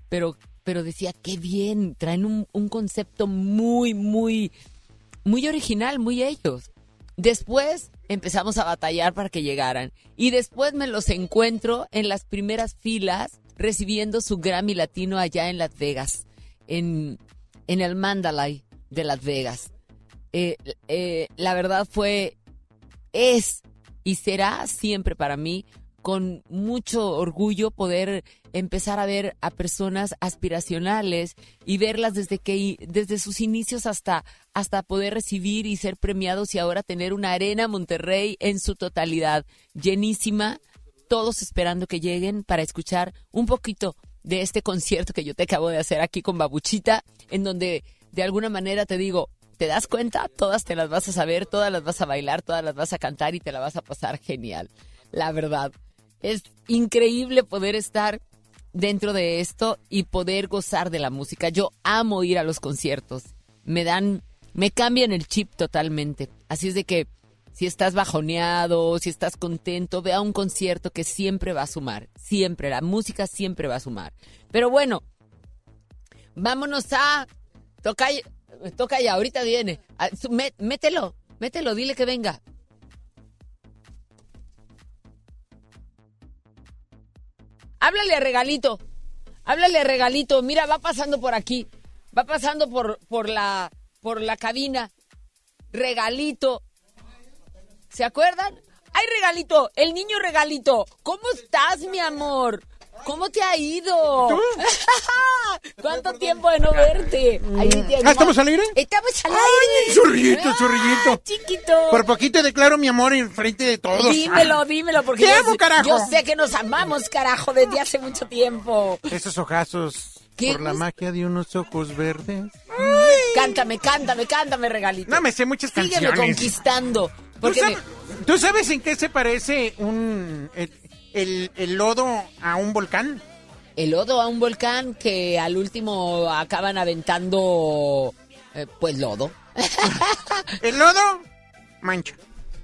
Pero, pero decía, qué bien, traen un, concepto muy, muy, muy original, muy ellos. Después empezamos a batallar para que llegaran. Y después me los encuentro en las primeras filas recibiendo su Grammy Latino allá en Las Vegas, en, en el Mandalay de Las Vegas. Eh, eh, la verdad fue, es y será siempre para mí con mucho orgullo poder empezar a ver a personas aspiracionales y verlas desde que desde sus inicios hasta hasta poder recibir y ser premiados y ahora tener una arena Monterrey en su totalidad llenísima, todos esperando que lleguen para escuchar un poquito de este concierto que yo te acabo de hacer aquí con Babuchita, en donde de alguna manera te digo, ¿te das cuenta? Todas te las vas a saber, todas las vas a bailar, todas las vas a cantar y te la vas a pasar genial. La verdad. Es increíble poder estar dentro de esto y poder gozar de la música. Yo amo ir a los conciertos. Me dan, me cambian el chip totalmente. Así es de que si estás bajoneado, si estás contento, ve a un concierto que siempre va a sumar. Siempre, la música siempre va a sumar. Pero bueno, vámonos a... Toca, ya, ahorita viene. Mételo, mételo, dile que venga. Háblale a Regalito. Háblale a Regalito. Mira, va pasando por aquí. Va pasando por, por, la, por la cabina. Regalito. ¿Se acuerdan? ¡Ay, Regalito! El niño Regalito. ¿Cómo estás, mi amor? ¿Cómo te ha ido? ¿Cuánto tiempo de no verte? Ahí te- ¿Ah, estamos al aire? Estamos al ¡Ay, aire. churrillito, Ah, chiquito. Por poquito declaro mi amor en frente de todos. Dímelo, dímelo, porque Te yo, amo, carajo. yo sé que nos amamos, carajo, desde hace mucho tiempo. Esos ojazos ¿Qué por la magia de unos ojos verdes. Cántame, cántame, cántame, Regalito. No me sé muchas Sígueme canciones. conquistando. ¿Tú, Porque sabes, tú sabes en qué se parece un el, el- el lodo a un volcán? el lodo a un volcán que al último acaban aventando, eh, pues lodo. El lodo mancha.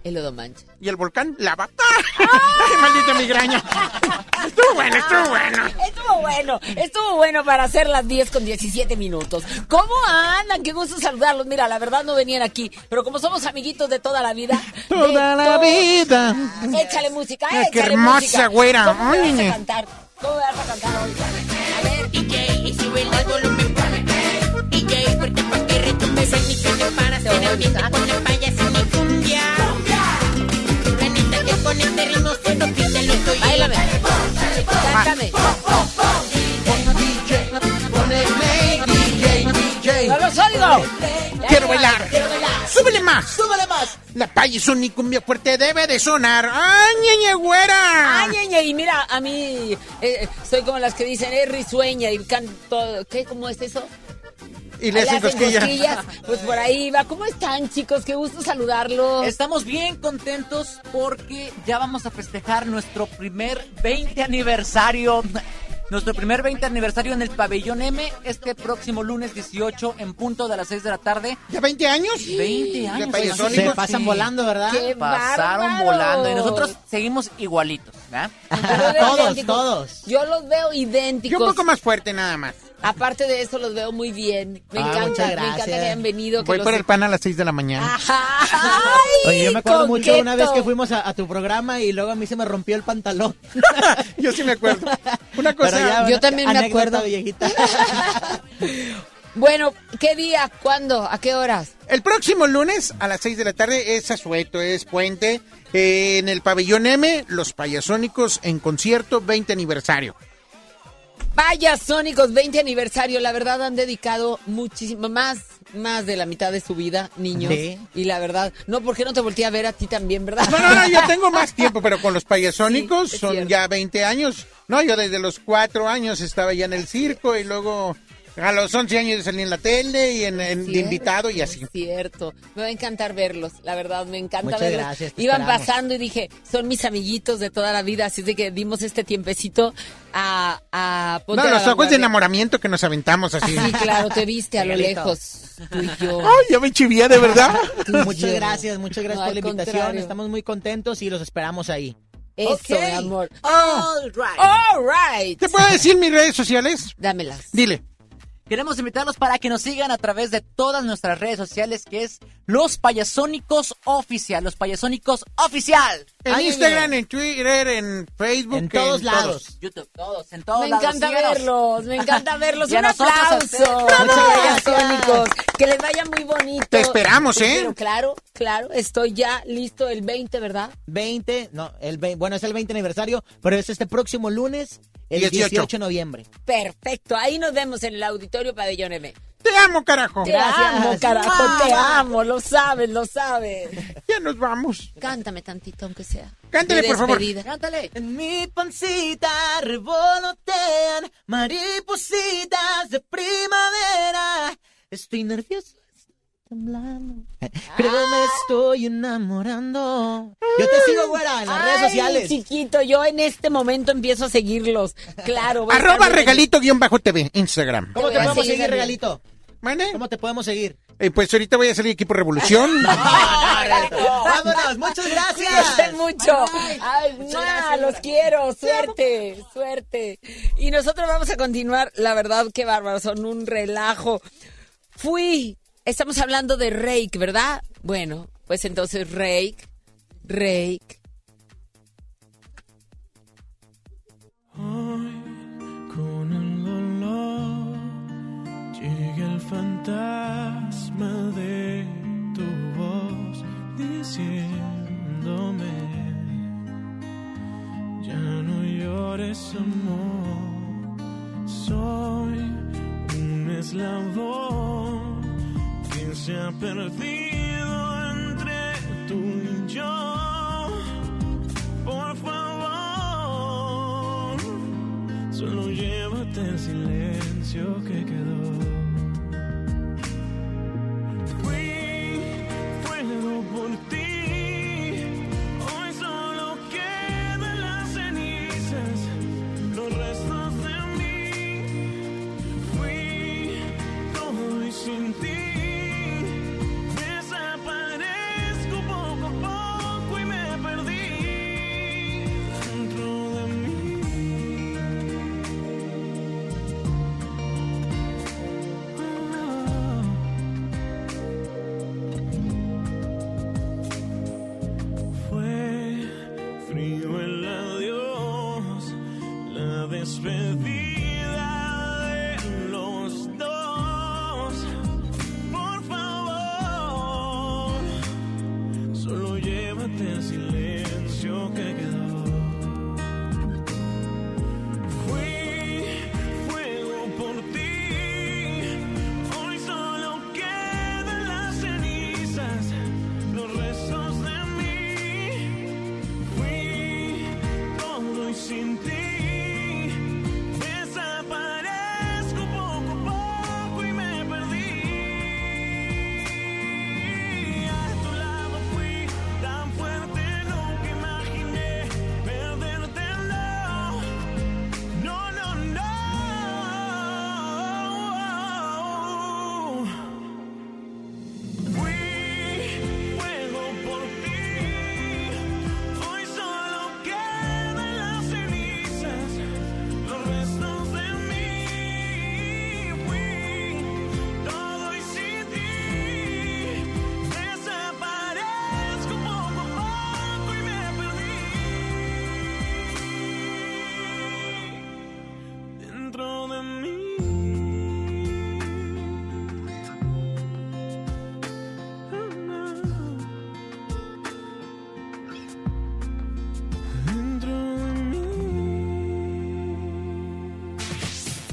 El lodo mancha. Y el volcán lava. ¡Ay, maldita migraña! Estuvo bueno, estuvo bueno. Estuvo bueno, estuvo bueno para hacer las 10 con 17 minutos. ¿Cómo andan? Qué gusto saludarlos. Mira, la verdad no venían aquí, pero como somos amiguitos de toda la vida. Toda la vida. Échale música, Ay, échale qué hermosa, música. güera. ¿Cómo me Ay, vas a cantar? ¿Cómo me vas a cantar hoy? A ver. DJ, sube el volumen. DJ, porque pa' que retumbe ese micrófono para hacer ambiente con la ¡No los oigo! Quiero bailar. Quiero bailar. ¡Súbele más! ¡Súbele más! La payaso ni cumbia fuerte debe de sonar. ¡Ay, ñeñe, güera! Ay, ñe, ñe, y mira, a mí eh, soy como las que dicen, es risueña y canto, ¿qué? ¿Cómo es eso? Y le hacen cosquillas. Pues por ahí va. ¿Cómo están, chicos? Qué gusto saludarlos. Estamos bien contentos porque ya vamos a festejar nuestro primer 20 aniversario. Nuestro primer 20 aniversario en el Pabellón M este próximo lunes 18 en punto de las 6 de la tarde. ¿Ya 20 años? 20 años. oigan, Se pasan volando, ¿verdad? ¡Qué Pasaron volando y nosotros seguimos igualitos, ¿verdad? Yo Todos, idénticos. todos. Yo los veo Yo idénticos. un poco más fuerte nada más. Aparte de eso, los veo muy bien. Me Ah, encanta, muchas me encanta que hayan venido. que Voy los- por el pan a las 6 de la mañana. ¡Ay, Oye, yo me acuerdo mucho coqueto! una vez que fuimos a, a tu programa y luego a mí se me rompió el pantalón. Yo sí me acuerdo. Una cosa. Ya, Yo también me acuerdo. viejita. Bueno, ¿qué día? ¿Cuándo? ¿A qué horas? El próximo lunes a las 6 de la tarde es asueto, es puente. eh, en el pabellón M, los payasónicos en concierto 20 aniversario. Vaya Sónicos 20 aniversario, la verdad han dedicado muchísimo, más, más de la mitad de su vida, niños. Sí. Y la verdad, no, ¿por qué no te volteé a ver a ti también, verdad? No, no, no, yo tengo más tiempo, pero con los payasónicos Sí, son cierto. ya 20 años. No, yo desde los 4 años estaba ya en el circo y luego A los 11 años salí en la tele y en, en- de invitado y así. Cierto, me va a encantar verlos, la verdad, me encanta Muchas verlos. gracias, te Iban esperamos. pasando y dije, son mis amiguitos de toda la vida, así de que dimos este tiempecito a, a Ponte No, a los ojos de enamoramiento que nos aventamos así. Sí, claro, te viste a lo lejos, tú y yo. Ay, ya me chivié, de verdad. Muchas yo. gracias, muchas gracias No, por la invitación. contrario. Estamos muy contentos y los esperamos ahí. Eso, Ok. mi amor. All right. All right. ¿Te puedo decir mis redes sociales? Dámelas. Dile. Queremos invitarlos para que nos sigan a través de todas nuestras redes sociales, que es Los Payasónicos Oficial. Los Payasónicos Oficial. En Ahí Instagram, viene. en Twitter, en Facebook. En todos lados. YouTube, todos, en todos Me lados. encanta Síganos. verlos, me encanta verlos. Y Un aplauso. Payasónicos. Que les vaya muy bonito. Te esperamos, ¿eh? Pero claro, claro, estoy ya listo el 20, ¿verdad? 20, no, el 20, bueno, es el 20 aniversario, pero es este próximo lunes, el 18. 18, de noviembre. Perfecto, ahí nos vemos en el Auditorio Pabellón M. Te amo, carajo. Te Gracias. amo, carajo, te amo, lo sabes, lo sabes. Ya nos vamos. Cántame tantito, aunque sea. Cántale, por favor. Cántale. En mi pancita revolotean maripositas de primavera. Estoy nervioso, temblando. Creo me estoy enamorando. Yo te sigo, güera, en las redes Ay, sociales. chiquito, yo en este momento empiezo a seguirlos. Claro. voy Arroba estar muy regalito guion bajo TV, Instagram. ¿Cómo Te podemos seguir regalito? ¿Mande? ¿Cómo te podemos seguir? Eh, pues ahorita voy a salir equipo Revolución. Vámonos, muchas gracias. Cuídense mucho. Bye. Ay, Muchas gracias. los quiero. Suerte, suerte. Y nosotros vamos a continuar. La verdad, qué bárbaro. Son un relajo. Fui. Estamos hablando de Rake, ¿verdad? Bueno, pues entonces Rake, Rake. Con el dolor llega el fantasma de tu voz diciéndome ya no llores amor soy un eslabón se ha perdido entre tú y yo por favor Solo llévate el silencio que quedó.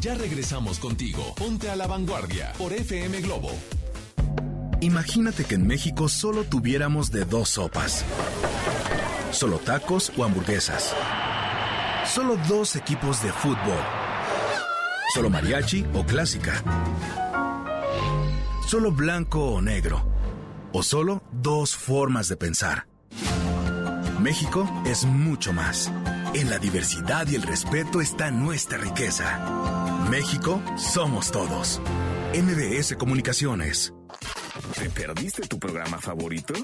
Ya regresamos contigo. Ponte a la vanguardia por FM Globo. Imagínate que en México solo tuviéramos de dos sopas. Solo tacos o hamburguesas. Solo dos equipos de fútbol. Solo mariachi o clásica. Solo blanco o negro. O solo dos formas de pensar. México es mucho más. En la diversidad y el respeto está nuestra riqueza. México somos todos. MBS Comunicaciones. ¿Te perdiste tu programa favorito?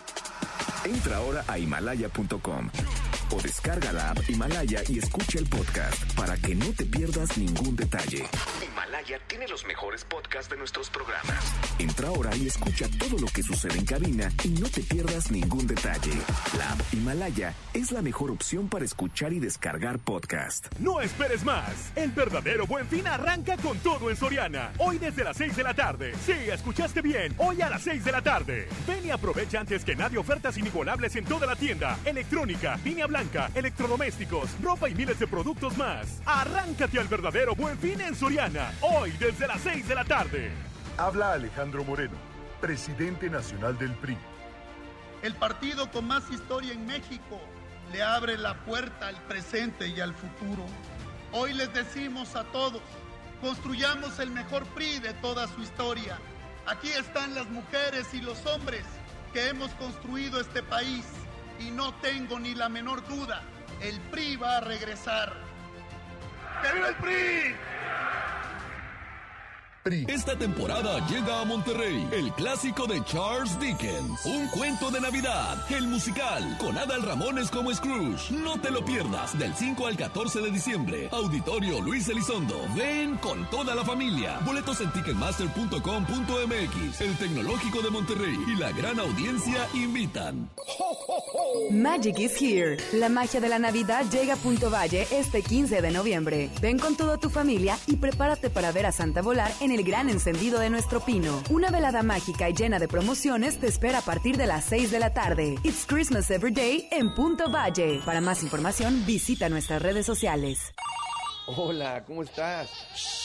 Entra ahora a himalaya.com o descarga la app Himalaya y escucha el podcast para que no te pierdas ningún detalle. Himalaya tiene los mejores podcasts de nuestros programas. Entra ahora y escucha todo lo que sucede en cabina y no te pierdas ningún detalle. La app Himalaya es la mejor opción para escuchar y descargar podcast. No esperes más. El verdadero buen fin arranca con todo en Soriana. Hoy desde las 6 de la tarde. Sí, escuchaste bien. Hoy a las 6 de la tarde. Ven y aprovecha antes que nadie ofertas inigualables en toda la tienda. Electrónica, línea blanca, electrodomésticos, ropa y miles de productos más. Arráncate al verdadero buen fin en Soriana. Hoy desde las 6 de la tarde. Habla Alejandro Moreno, presidente nacional del PRI. El partido con más historia en México le abre la puerta al presente y al futuro. Hoy les decimos a todos, construyamos el mejor PRI de toda su historia. Aquí están las mujeres y los hombres que hemos construido este país y no tengo ni la menor duda, el PRI va a regresar. ¡Que viva el PRI! Esta temporada llega a Monterrey el clásico de Charles Dickens, Un cuento de Navidad, el musical, con Adal Ramones como Scrooge. No te lo pierdas del 5 al 14 de diciembre. Auditorio Luis Elizondo. Ven con toda la familia. Boletos en ticketmaster.com.mx. El Tecnológico de Monterrey y la gran audiencia invitan. Magic is here. La magia de la Navidad llega a Punto Valle este 15 de noviembre. Ven con toda tu familia y prepárate para ver a Santa volar en el gran encendido de nuestro pino. Una velada mágica y llena de promociones te espera a partir de las 6 de la tarde. It's Christmas Every Day en Punto Valle. Para más información, visita nuestras redes sociales. Hola, ¿cómo estás?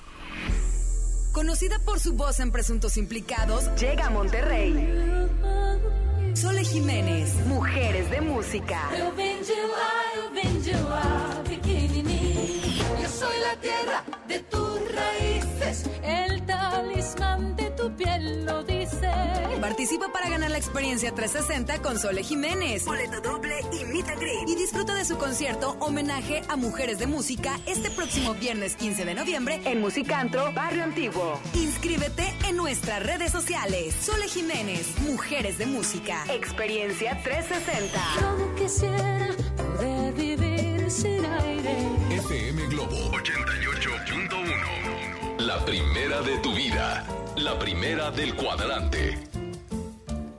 Conocida por su voz en Presuntos Implicados, llega a Monterrey. Sole Jiménez, Mujeres de Música. Yo soy la tierra de tus raíces, Participa para ganar la experiencia 360 con Sole Jiménez. Boleto doble y meet and greet. Y disfruta de su concierto homenaje a Mujeres de Música este próximo viernes 15 de noviembre en Musicantro, Barrio Antiguo. Inscríbete en nuestras redes sociales. Sole Jiménez, Mujeres de Música. Experiencia 360. Yo quisiera poder vivir sin aire. FM Globo 88.1. La primera de tu vida. La primera del cuadrante.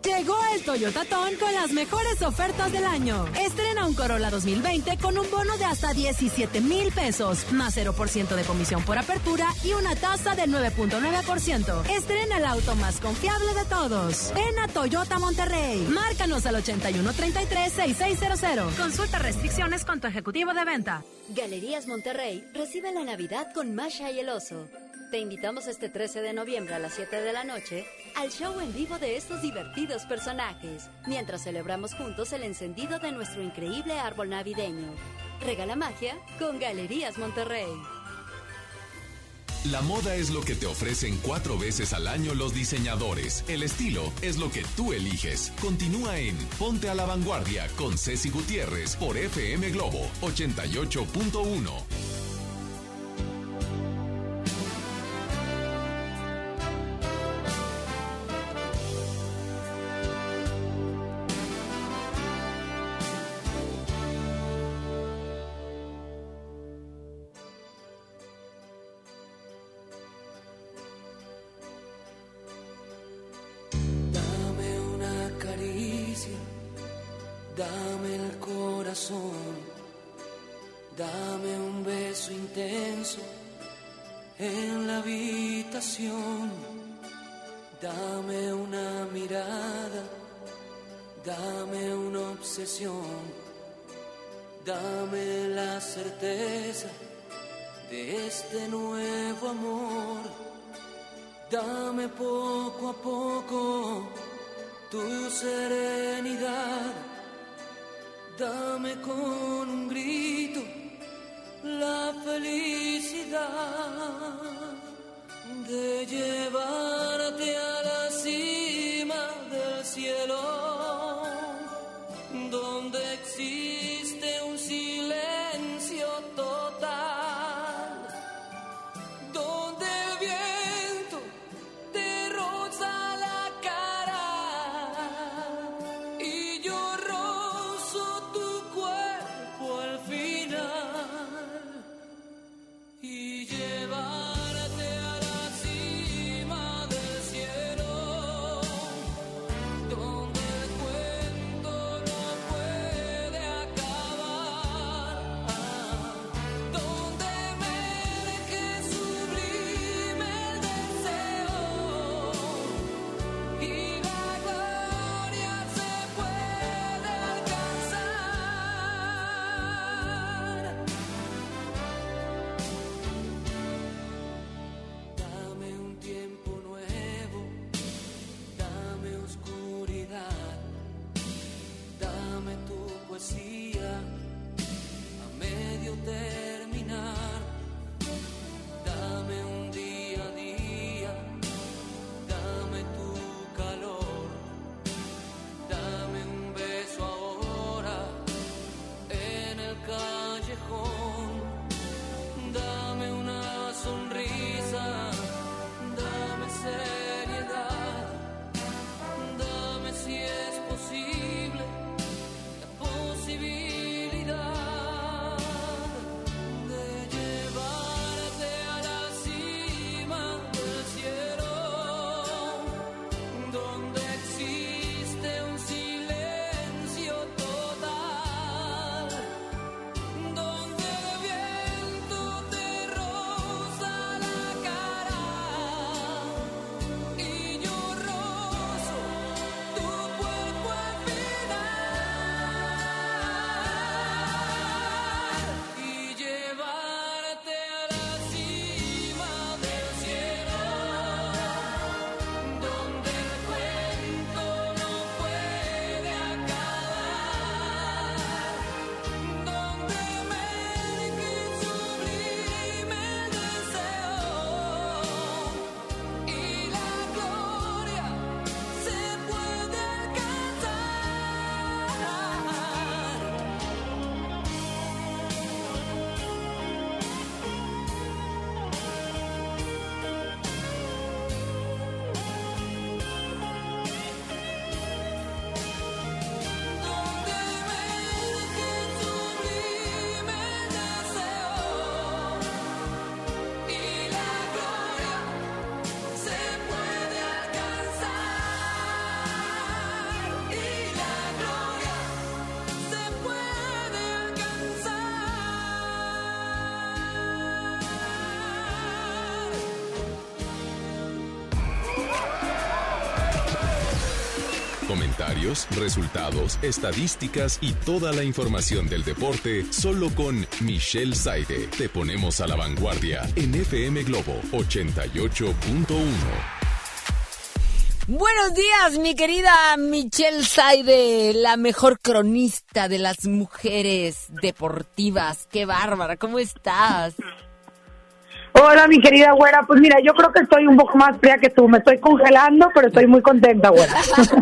Llegó el Toyota Ton con las mejores ofertas del año. Estrena un Corolla 2020 con un bono de hasta 17 mil pesos, más 0% de comisión por apertura y una tasa del 9.9%. Estrena el auto más confiable de todos. Ven a Toyota Monterrey. Márcanos al 8133-6600. Consulta restricciones con tu ejecutivo de venta. Galerías Monterrey recibe la Navidad con Masha y el oso. Te invitamos este 13 de noviembre a las 7 de la noche al show en vivo de estos divertidos personajes, mientras celebramos juntos el encendido de nuestro increíble árbol navideño. Regala magia con Galerías Monterrey. La moda es lo que te ofrecen cuatro veces al año los diseñadores. El estilo es lo que tú eliges. Continúa en Ponte a la Vanguardia con Ceci Gutiérrez por FM Globo 88.1. intenso en la habitación, dame una mirada, dame una obsesión, dame la certeza de este nuevo amor. Dame poco a poco tu serenidad. Dame con un grito la felicidad de Comentarios, resultados, estadísticas y toda la información del deporte solo con Michelle Saide. Te ponemos a la vanguardia en FM Globo 88.1. Buenos días, mi querida Michelle Saide, la mejor cronista de las mujeres deportivas. Qué bárbara, ¿cómo estás? Hola, mi querida güera. Pues mira, yo creo que estoy un poco más fría que tú. Me estoy congelando, pero estoy muy contenta, güera.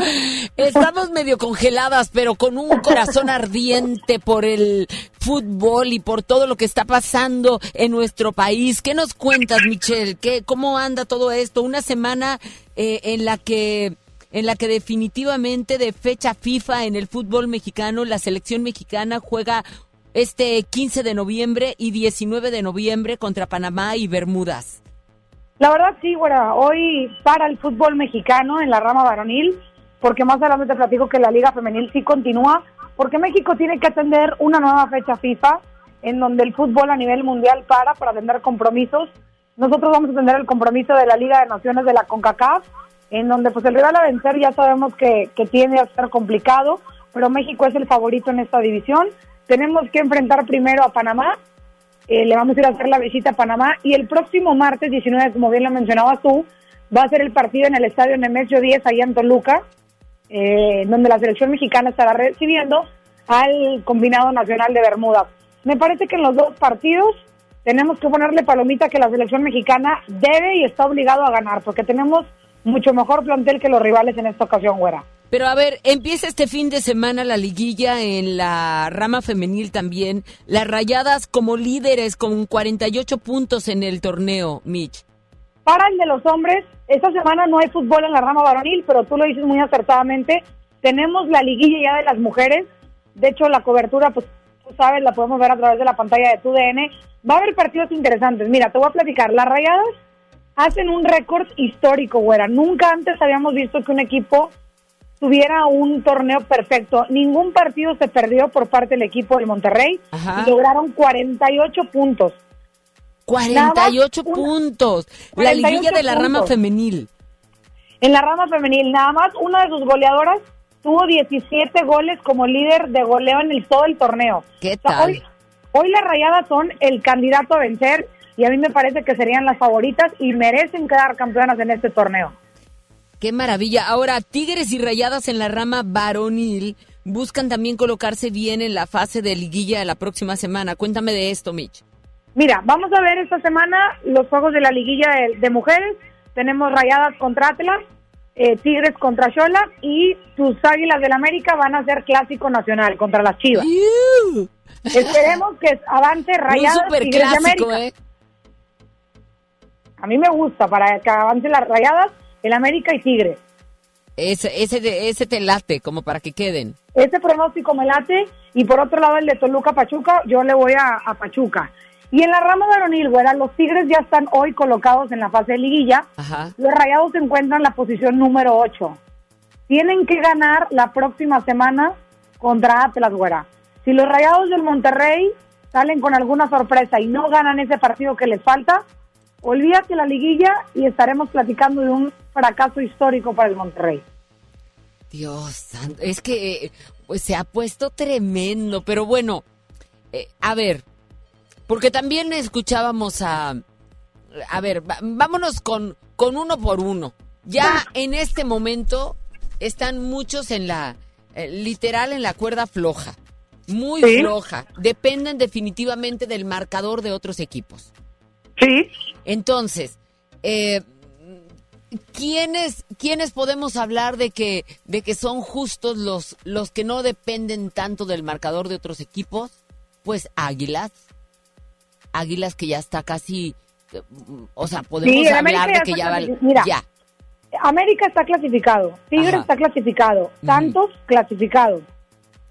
Estamos medio congeladas, pero con un corazón ardiente por el fútbol y por todo lo que está pasando en nuestro país. ¿Qué nos cuentas, Michelle? ¿Qué, ¿Cómo anda todo esto? Una semana eh, en la que en la que definitivamente de fecha FIFA en el fútbol mexicano, la selección mexicana juega este 15 de noviembre y 19 de noviembre contra Panamá y Bermudas. La verdad sí, güera, hoy para el fútbol mexicano en la rama varonil, porque más adelante te platico que la liga femenil sí continúa, porque México tiene que atender una nueva fecha FIFA en donde el fútbol a nivel mundial para para atender compromisos. Nosotros vamos a atender el compromiso de la Liga de Naciones de la CONCACAF, en donde pues el rival a vencer ya sabemos que, que tiene a ser complicado, pero México es el favorito en esta división. Tenemos que enfrentar primero a Panamá, eh, le vamos a ir a hacer la visita a Panamá y el próximo martes 19, como bien lo mencionabas tú, va a ser el partido en el estadio Nemesio 10 allá en Toluca, eh, donde la selección mexicana estará recibiendo al combinado nacional de Bermuda. Me parece que en los dos partidos tenemos que ponerle palomita que la selección mexicana debe y está obligado a ganar, porque tenemos mucho mejor plantel que los rivales en esta ocasión, güera. Pero a ver, empieza este fin de semana la liguilla en la rama femenil también. Las rayadas como líderes con 48 puntos en el torneo, Mitch. Para el de los hombres, esta semana no hay fútbol en la rama varonil, pero tú lo dices muy acertadamente. Tenemos la liguilla ya de las mujeres. De hecho, la cobertura, pues tú sabes, la podemos ver a través de la pantalla de tu DN. Va a haber partidos interesantes. Mira, te voy a platicar. Las rayadas hacen un récord histórico, güera. Nunca antes habíamos visto que un equipo tuviera un torneo perfecto. Ningún partido se perdió por parte del equipo del Monterrey. Y lograron 48 puntos. 48 puntos. la liguilla de la rama femenil. En la rama femenil, nada más una de sus goleadoras tuvo 17 goles como líder de goleo en el todo el torneo. ¿Qué tal? hoy, hoy las rayadas son el candidato a vencer y a mí me parece que serían las favoritas y merecen quedar campeonas en este torneo. Qué maravilla. Ahora, Tigres y Rayadas en la rama varonil buscan también colocarse bien en la fase de liguilla de la próxima semana. Cuéntame de esto, Mitch. Mira, vamos a ver esta semana los juegos de la liguilla de, mujeres. Tenemos Rayadas contra Atlas, eh, Tigres contra Chola y tus Águilas del América van a ser clásico nacional contra las Chivas. Esperemos que avance Rayadas y Tigres de América. ¿eh? A mí me gusta para que avance las Rayadas el América y Tigres. Ese, ese, ese te late, como para que queden. Ese pronóstico me late, y por otro lado el de Toluca-Pachuca, yo le voy a, Pachuca. Y en la rama varonil, güera, los Tigres ya están hoy colocados en la fase de liguilla. Los Rayados se encuentran en la posición número 8. Tienen que ganar la próxima semana contra Atlas, güera. Si los Rayados del Monterrey salen con alguna sorpresa y no ganan ese partido que les falta, olvídate la liguilla y estaremos platicando de un fracaso histórico para el Monterrey. Dios santo, es que eh, pues, se ha puesto tremendo, pero bueno, eh, a ver, porque también escuchábamos a, a ver, vámonos con, con uno por uno. Ya en este momento están muchos en la, eh, literal en la cuerda floja, muy floja, dependen definitivamente del marcador de otros equipos. Sí. Entonces, eh, ¿quiénes, ¿quiénes podemos hablar de que, de que son justos los, los que no dependen tanto del marcador de otros equipos? Pues Águilas. Águilas que ya está casi, o sea, podemos hablar de que ya va... Mira, América está clasificado, Tigre está clasificado, Santos clasificado,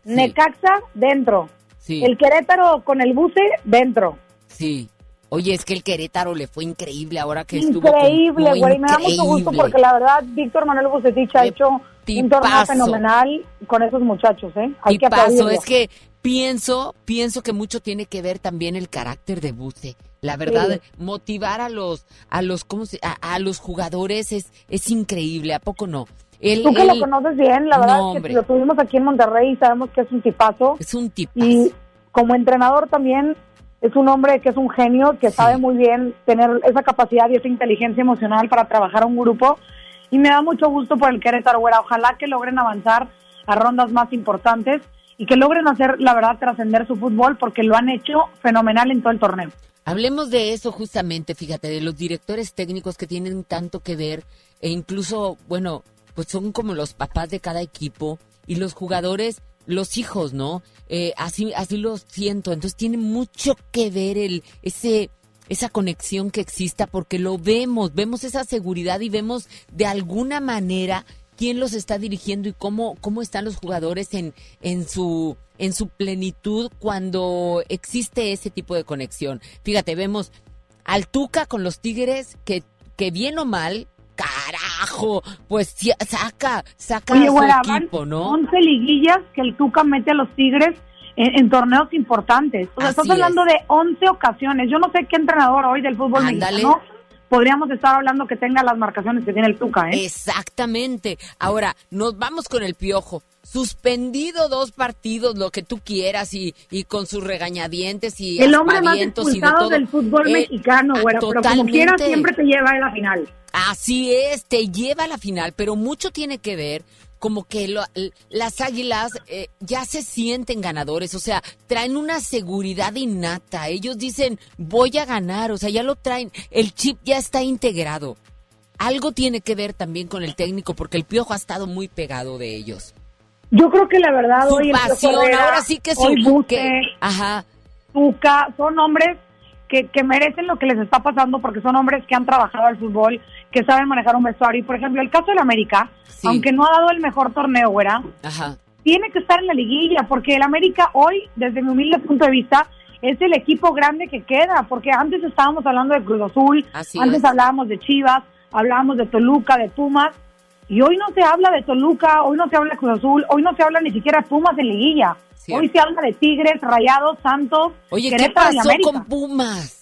Necaxa dentro, el Querétaro con el Buce dentro. Sí. Oye, es que el Querétaro le fue increíble ahora que estuvo. Increíble, güey. Me da mucho gusto porque la verdad, Víctor Manuel Bucetich ha hecho un torneo fenomenal con esos muchachos, ¿eh? Hay que paso, es que pienso, pienso que mucho tiene que ver también el carácter de Buce. La verdad, motivar a los, a los, ¿cómo se, a, los jugadores es, es increíble, ¿a poco no? Tú que lo conoces bien, la verdad es que lo tuvimos aquí en Monterrey y sabemos que es un tipazo. Es un tipazo. Y como entrenador también es un hombre que es un genio, que sabe muy bien tener esa capacidad y esa inteligencia emocional para trabajar un grupo. Y me da mucho gusto por el Querétaro, güera. Ojalá que logren avanzar a rondas más importantes y que logren hacer, la verdad, trascender su fútbol porque lo han hecho fenomenal en todo el torneo. Hablemos de eso justamente, fíjate, de los directores técnicos que tienen tanto que ver e incluso, bueno, pues son como los papás de cada equipo y los jugadores los hijos, ¿no? Eh, así, así lo siento. Entonces tiene mucho que ver el, ese, esa conexión que exista porque lo vemos, vemos esa seguridad y vemos de alguna manera quién los está dirigiendo y cómo, cómo están los jugadores en, en su en su plenitud cuando existe ese tipo de conexión. Fíjate, vemos al Tuca con los Tigres que, que bien o mal carajo, pues saca, saca a su equipo, ¿no? 11 liguillas que el Tuca mete a los Tigres en, torneos importantes. O sea, estás hablando de 11 ocasiones. Yo no sé qué entrenador hoy del fútbol mexicano podríamos estar hablando que tenga las marcaciones que tiene el Tuca, ¿eh? Exactamente. Ahora, nos vamos con el piojo. Suspendido dos partidos, lo que tú quieras, y, y con sus regañadientes y El hombre más expulsado del fútbol eh, mexicano, güero, pero como quiera siempre te lleva a la final. Así es, te lleva a la final, pero mucho tiene que ver como que las águilas eh, ya se sienten ganadores, o sea, traen una seguridad innata. Ellos dicen, voy a ganar, o sea, ya lo traen, el chip ya está integrado. Algo tiene que ver también con el técnico, porque el piojo ha estado muy pegado de ellos. Yo creo que la verdad su hoy pasión, ahora sí que su buque, ajá. Tuca, son hombres que, que merecen lo que les está pasando porque son hombres que han trabajado al fútbol, que saben manejar un vestuario. Y por ejemplo, el caso del América, aunque no ha dado el mejor torneo, güera, tiene que estar en la liguilla porque el América hoy, desde mi humilde punto de vista, es el equipo grande que queda, porque antes estábamos hablando de Cruz Azul, antes hablábamos de Chivas, hablábamos de Toluca, de Pumas, y hoy no se habla de Toluca, hoy no se habla de Cruz Azul, hoy no se habla ni siquiera de Pumas en liguilla. Hoy se habla de Tigres, Rayados, Santos. Oye, ¿qué pasó con Pumas?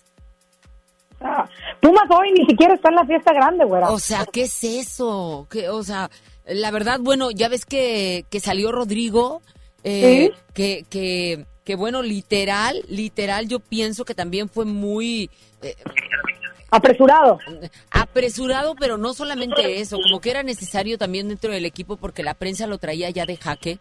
Pumas hoy ni siquiera está en la fiesta grande, güera. O sea, ¿qué es eso? ¿Qué, o sea, la verdad, bueno, ya ves que, que salió Rodrigo, eh, que, que, que, bueno, literal, literal, yo pienso que también fue muy... Eh, apresurado. Apresurado, pero no solamente eso, como que era necesario también dentro del equipo porque la prensa lo traía ya de jaque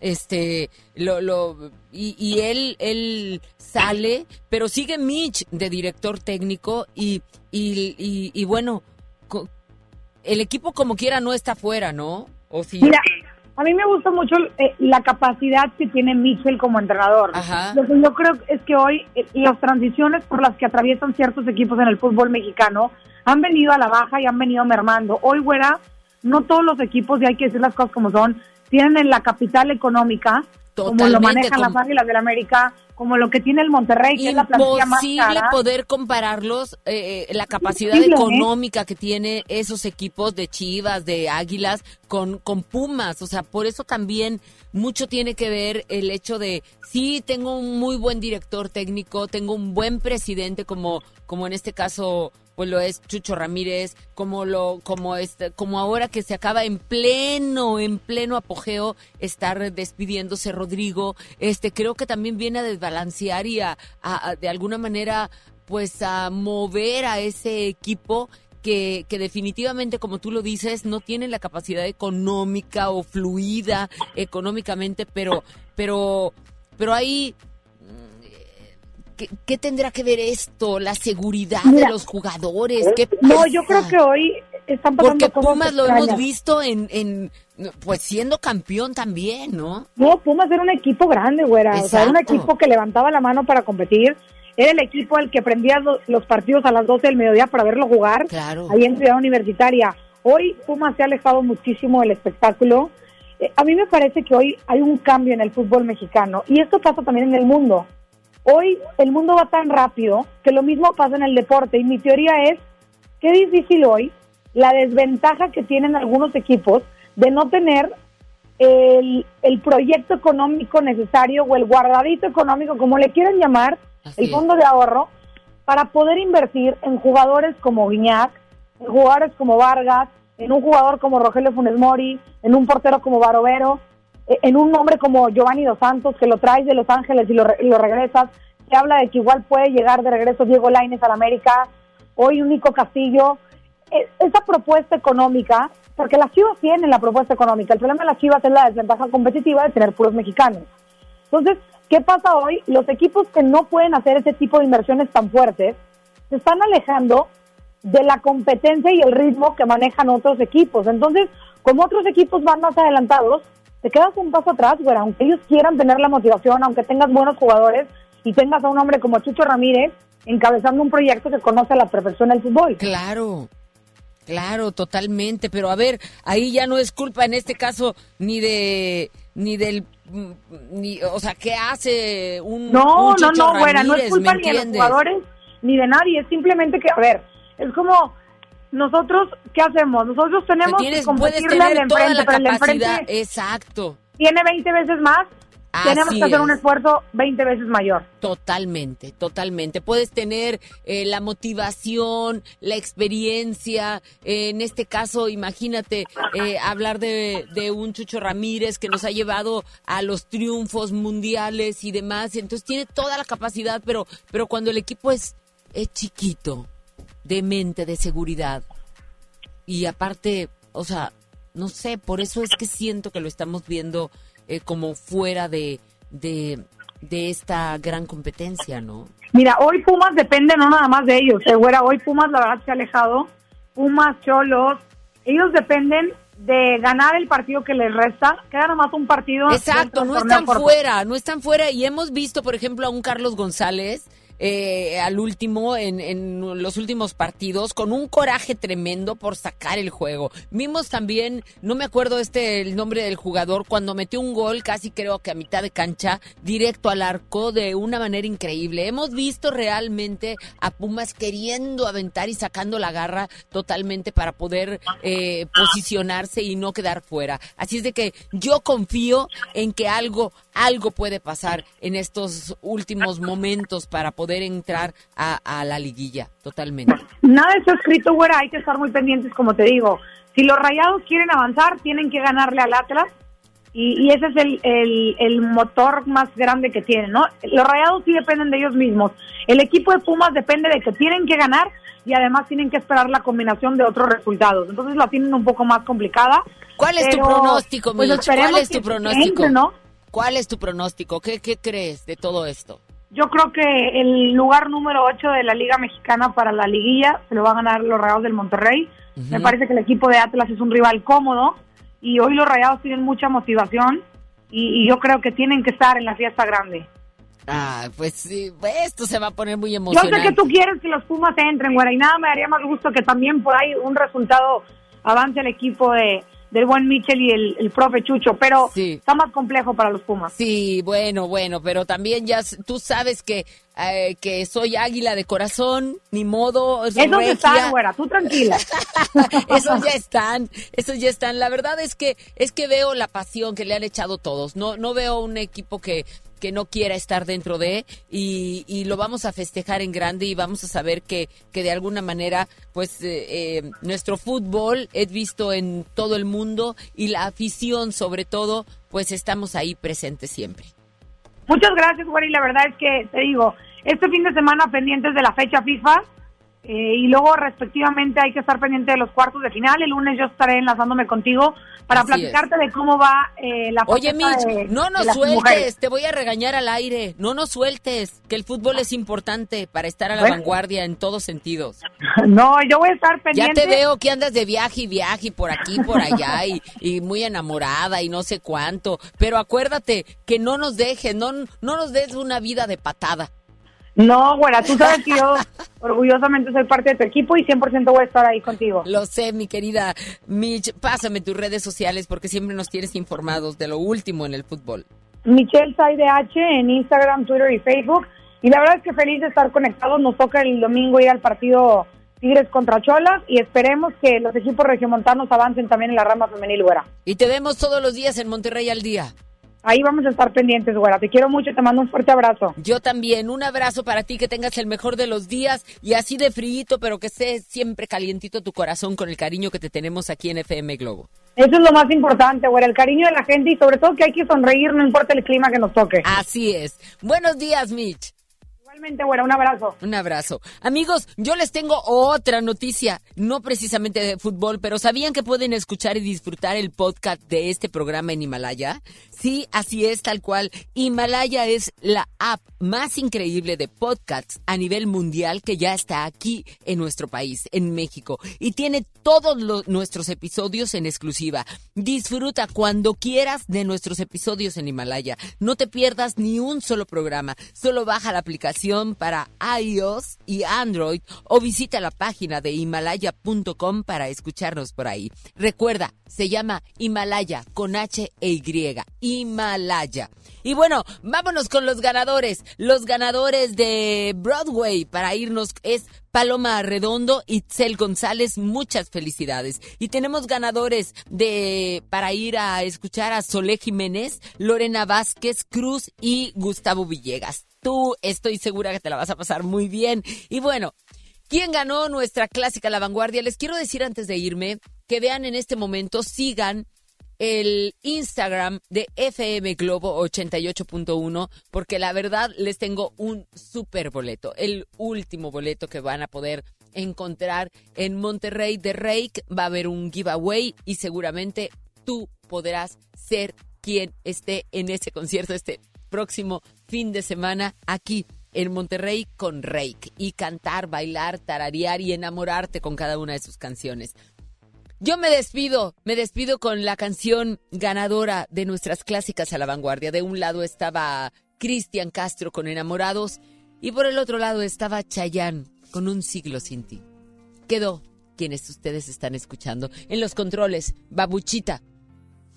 este lo, lo y, y, él él sale pero sigue Mitch de director técnico y y, y, bueno el equipo como quiera no está fuera no o si mira a mí me gusta mucho eh, la capacidad que tiene Mitchell como entrenador. Lo que yo creo es que hoy eh, las transiciones por las que atraviesan ciertos equipos en el fútbol mexicano han venido a la baja y han venido mermando. Hoy, güera, no todos los equipos, y hay que decir las cosas como son, tienen en la capital económica, como lo manejan las Águilas del América, como lo que tiene el Monterrey, que es la plantilla más cara. poder compararlos, eh, eh, la capacidad económica que tiene esos equipos de Chivas, de Águilas, con, con Pumas. O sea, por eso también mucho tiene que ver el hecho de, sí, tengo un muy buen director técnico, tengo un buen presidente, como, como en este caso pues lo es Chucho Ramírez, como lo, como este, como ahora que se acaba en pleno, en pleno apogeo estar despidiéndose Rodrigo, este, creo que también viene a desbalancear y a, de alguna manera, pues a mover a ese equipo que, que, definitivamente, como tú lo dices, no tiene la capacidad económica o fluida económicamente, pero, pero, pero ahí ¿Qué, tendrá que ver esto? ¿La seguridad de los jugadores? ¿Qué No, yo creo que hoy están pasando Porque Pumas lo hemos visto en, en, pues siendo campeón también, ¿no? No, Pumas era un equipo grande, güera. O sea, era un equipo que levantaba la mano para competir. Era el equipo al que prendía los, partidos a las 12 del mediodía para verlo jugar. Claro. Ahí en Ciudad Universitaria. Hoy Pumas se ha alejado muchísimo del espectáculo. Eh, a mí me parece que hoy hay un cambio en el fútbol mexicano. Y esto pasa también en el mundo. Hoy el mundo va tan rápido que lo mismo pasa en el deporte. Y mi teoría es que difícil hoy la desventaja que tienen algunos equipos de no tener el, proyecto económico necesario o el guardadito económico, como le quieran llamar, el fondo de ahorro, para poder invertir en jugadores como Guiñac, en jugadores como Vargas, en un jugador como Rogelio Funes Mori, en un portero como Barovero, en un hombre como Giovanni Dos Santos, que lo traes de Los Ángeles y lo, lo regresas. Se habla de que igual puede llegar de regreso Diego Lainez al América, hoy un Nico Castillo. Eh, esa propuesta económica, porque las Chivas tienen la propuesta económica, el problema de las Chivas es la desventaja competitiva de tener puros mexicanos. Entonces, ¿qué pasa hoy? Los equipos que no pueden hacer ese tipo de inversiones tan fuertes se están alejando de la competencia y el ritmo que manejan otros equipos. Entonces, como otros equipos van más adelantados, te quedas un paso atrás, güey, aunque ellos quieran tener la motivación, aunque tengas buenos jugadores y tengas a un hombre como Chucho Ramírez encabezando un proyecto que conoce a la perfección el fútbol. Claro. Claro, totalmente, pero a ver, ahí ya no es culpa en este caso ni de ni del ni o sea, ¿qué hace un No, un no, no, güera, no es Ramírez, culpa ¿me ni de los jugadores ni de nadie, es simplemente que, a ver, es como nosotros, ¿qué hacemos? Nosotros tenemos tienes, que competirle al enfrente, la pero el enfrente exacto. tiene 20 veces más, tenemos que hacer es. un esfuerzo 20 veces mayor. Totalmente, totalmente. Puedes tener eh, la motivación, la experiencia. eh, en este caso, imagínate eh, hablar de, de un Chucho Ramírez que nos ha llevado a los triunfos mundiales y demás. Entonces tiene toda la capacidad, pero, pero cuando el equipo es, es chiquito, de mente, de seguridad. Y aparte, o sea, no sé, por eso es que siento que lo estamos viendo eh, como fuera de, de, de esta gran competencia, ¿no? Mira, hoy Pumas depende no nada más de ellos, eh, güera, hoy Pumas la verdad se ha alejado, Pumas, Cholos, ellos dependen de ganar el partido que les resta, queda nomás un partido. Exacto, no están corto. fuera, no están fuera. Y hemos visto, por ejemplo, a un Carlos González eh, al último, en, en los últimos partidos, con un coraje tremendo por sacar el juego. Vimos también, no me acuerdo este el nombre del jugador, cuando metió un gol, casi creo que a mitad de cancha, directo al arco de una manera increíble. Hemos visto realmente a Pumas queriendo aventar y sacando la garra totalmente para poder eh, posicionarse y no quedar fuera. Así es de que yo confío en que algo, algo puede pasar en estos últimos momentos para poder entrar a, a la liguilla, totalmente. Nada está escrito, güera, hay que estar muy pendientes, como te digo. Si los rayados quieren avanzar, tienen que ganarle al Atlas. Y, y ese es el, el, el motor más grande que tienen, ¿no? Los rayados sí dependen de ellos mismos. El equipo de Pumas depende de que tienen que ganar y además tienen que esperar la combinación de otros resultados. Entonces la tienen un poco más complicada. ¿Cuál es tu pronóstico, pues, ¿Cuál es tu pronóstico? entre, ¿no? ¿Cuál es tu pronóstico? ¿Qué, ¿Qué crees de todo esto? Yo creo que el lugar número 8 de la Liga Mexicana para la liguilla se lo van a ganar los Rayados del Monterrey. Me parece que el equipo de Atlas es un rival cómodo y hoy los Rayados tienen mucha motivación y, y yo creo que tienen que estar en la fiesta grande. Ah, pues sí, pues, esto se va a poner muy Yo emocionante. sé que tú quieres que los Pumas entren, güera, y nada me daría más gusto que también por ahí un resultado avance el equipo de del buen Michel y el, el profe Chucho, pero está más complejo para los Pumas. Sí, bueno, bueno, pero también ya tú sabes que, eh, que soy águila de corazón, ni modo. es Esos regia. están, güera, tú tranquila. esos ya están, esos ya están. La verdad es que es que veo la pasión que le han echado todos. No, no veo un equipo que que no quiera estar dentro de y, y lo vamos a festejar en grande y vamos a saber que, que de alguna manera pues eh, eh, nuestro fútbol es visto en todo el mundo y la afición sobre todo pues estamos ahí presentes siempre. Muchas gracias, y la verdad es que te digo, este fin de semana pendientes de la fecha FIFA eh, y luego respectivamente hay que estar pendiente de los cuartos de final. El lunes yo estaré enlazándome contigo para Así platicarte de cómo va eh, la Oye, Mitch, de- no nos sueltes, mujeres. te voy a regañar al aire, no nos sueltes, que el fútbol es importante para estar a la Bueno. vanguardia en todos sentidos. No, yo voy a estar Ya pendiente. te veo que andas de viaje y viaje y por aquí por allá y, y muy enamorada y no sé cuánto, pero acuérdate que no nos dejes, no, no nos des una vida de patada. No, güera, tú sabes que yo orgullosamente soy parte de tu equipo y 100% voy a estar ahí contigo. Lo sé, mi querida Mitch, pásame tus redes sociales porque siempre nos tienes informados de lo último en el fútbol. Michelle Saide H en Instagram, Twitter y Facebook. Y la verdad es que feliz de estar conectados. Nos toca el domingo ir al partido Tigres contra Cholas y esperemos que los equipos regiomontanos avancen también en la rama femenil, güera. Y te vemos todos los días en Monterrey al día. Ahí vamos a estar pendientes, güera. Te quiero mucho, te mando un fuerte abrazo. Yo también, un abrazo para ti, que tengas el mejor de los días y así de frío, pero que esté siempre calientito tu corazón con el cariño que te tenemos aquí en FM Globo. Eso es lo más importante, güera, el cariño de la gente y sobre todo que hay que sonreír, no importa el clima que nos toque. Así es. Buenos días, Mitch. Igualmente, güera, un abrazo. Un abrazo. Amigos, yo les tengo otra noticia, no precisamente de fútbol, pero ¿sabían que pueden escuchar y disfrutar el podcast de este programa en Himalaya? Sí, así es, tal cual. Himalaya es la app más increíble de podcasts a nivel mundial que ya está aquí en nuestro país, en México, y tiene todos nuestros episodios en exclusiva. Disfruta cuando quieras de nuestros episodios en Himalaya. No te pierdas ni un solo programa. Solo baja la aplicación para iOS y Android o visita la página de himalaya.com para escucharnos por ahí. Recuerda, se llama Himalaya con H e Y. Himalaya. Y bueno, vámonos con los ganadores. Los ganadores de Broadway para irnos es Paloma Redondo y Itzel González. Muchas felicidades. Y tenemos ganadores de para ir a escuchar a Solé Jiménez, Lorena Vázquez Cruz y Gustavo Villegas. Tú estoy segura que te la vas a pasar muy bien. Y bueno, ¿quién ganó nuestra clásica La Vanguardia? Les quiero decir antes de irme que vean en este momento, sigan el Instagram de FM Globo 88.1 porque la verdad les tengo un super boleto, el último boleto que van a poder encontrar en Monterrey de Rake. Va a haber un giveaway y seguramente tú podrás ser quien esté en ese concierto este próximo fin de semana aquí en Monterrey con Rake y cantar, bailar, tararear y enamorarte con cada una de sus canciones. Yo me despido, me despido con la canción ganadora de nuestras clásicas a la vanguardia. De un lado estaba Cristian Castro con Enamorados y por el otro lado estaba Chayanne con Un siglo sin ti. Quedó quienes ustedes están escuchando. En los controles, Babuchita,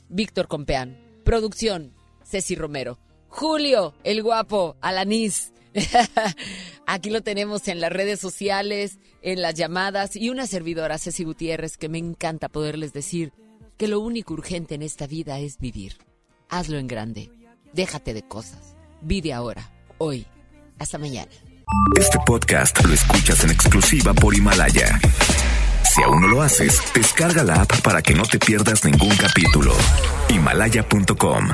Víctor Compeán, producción, Ceci Romero, Julio, el guapo, Alanis, Aquí lo tenemos en las redes sociales, en las llamadas y una servidora, Ceci Gutiérrez, que me encanta poderles decir que lo único urgente en esta vida es vivir. Hazlo en grande. Déjate de cosas. Vive ahora, hoy. Hasta mañana. Este podcast lo escuchas en exclusiva por Himalaya. Si aún no lo haces, descarga la app para que no te pierdas ningún capítulo. Himalaya.com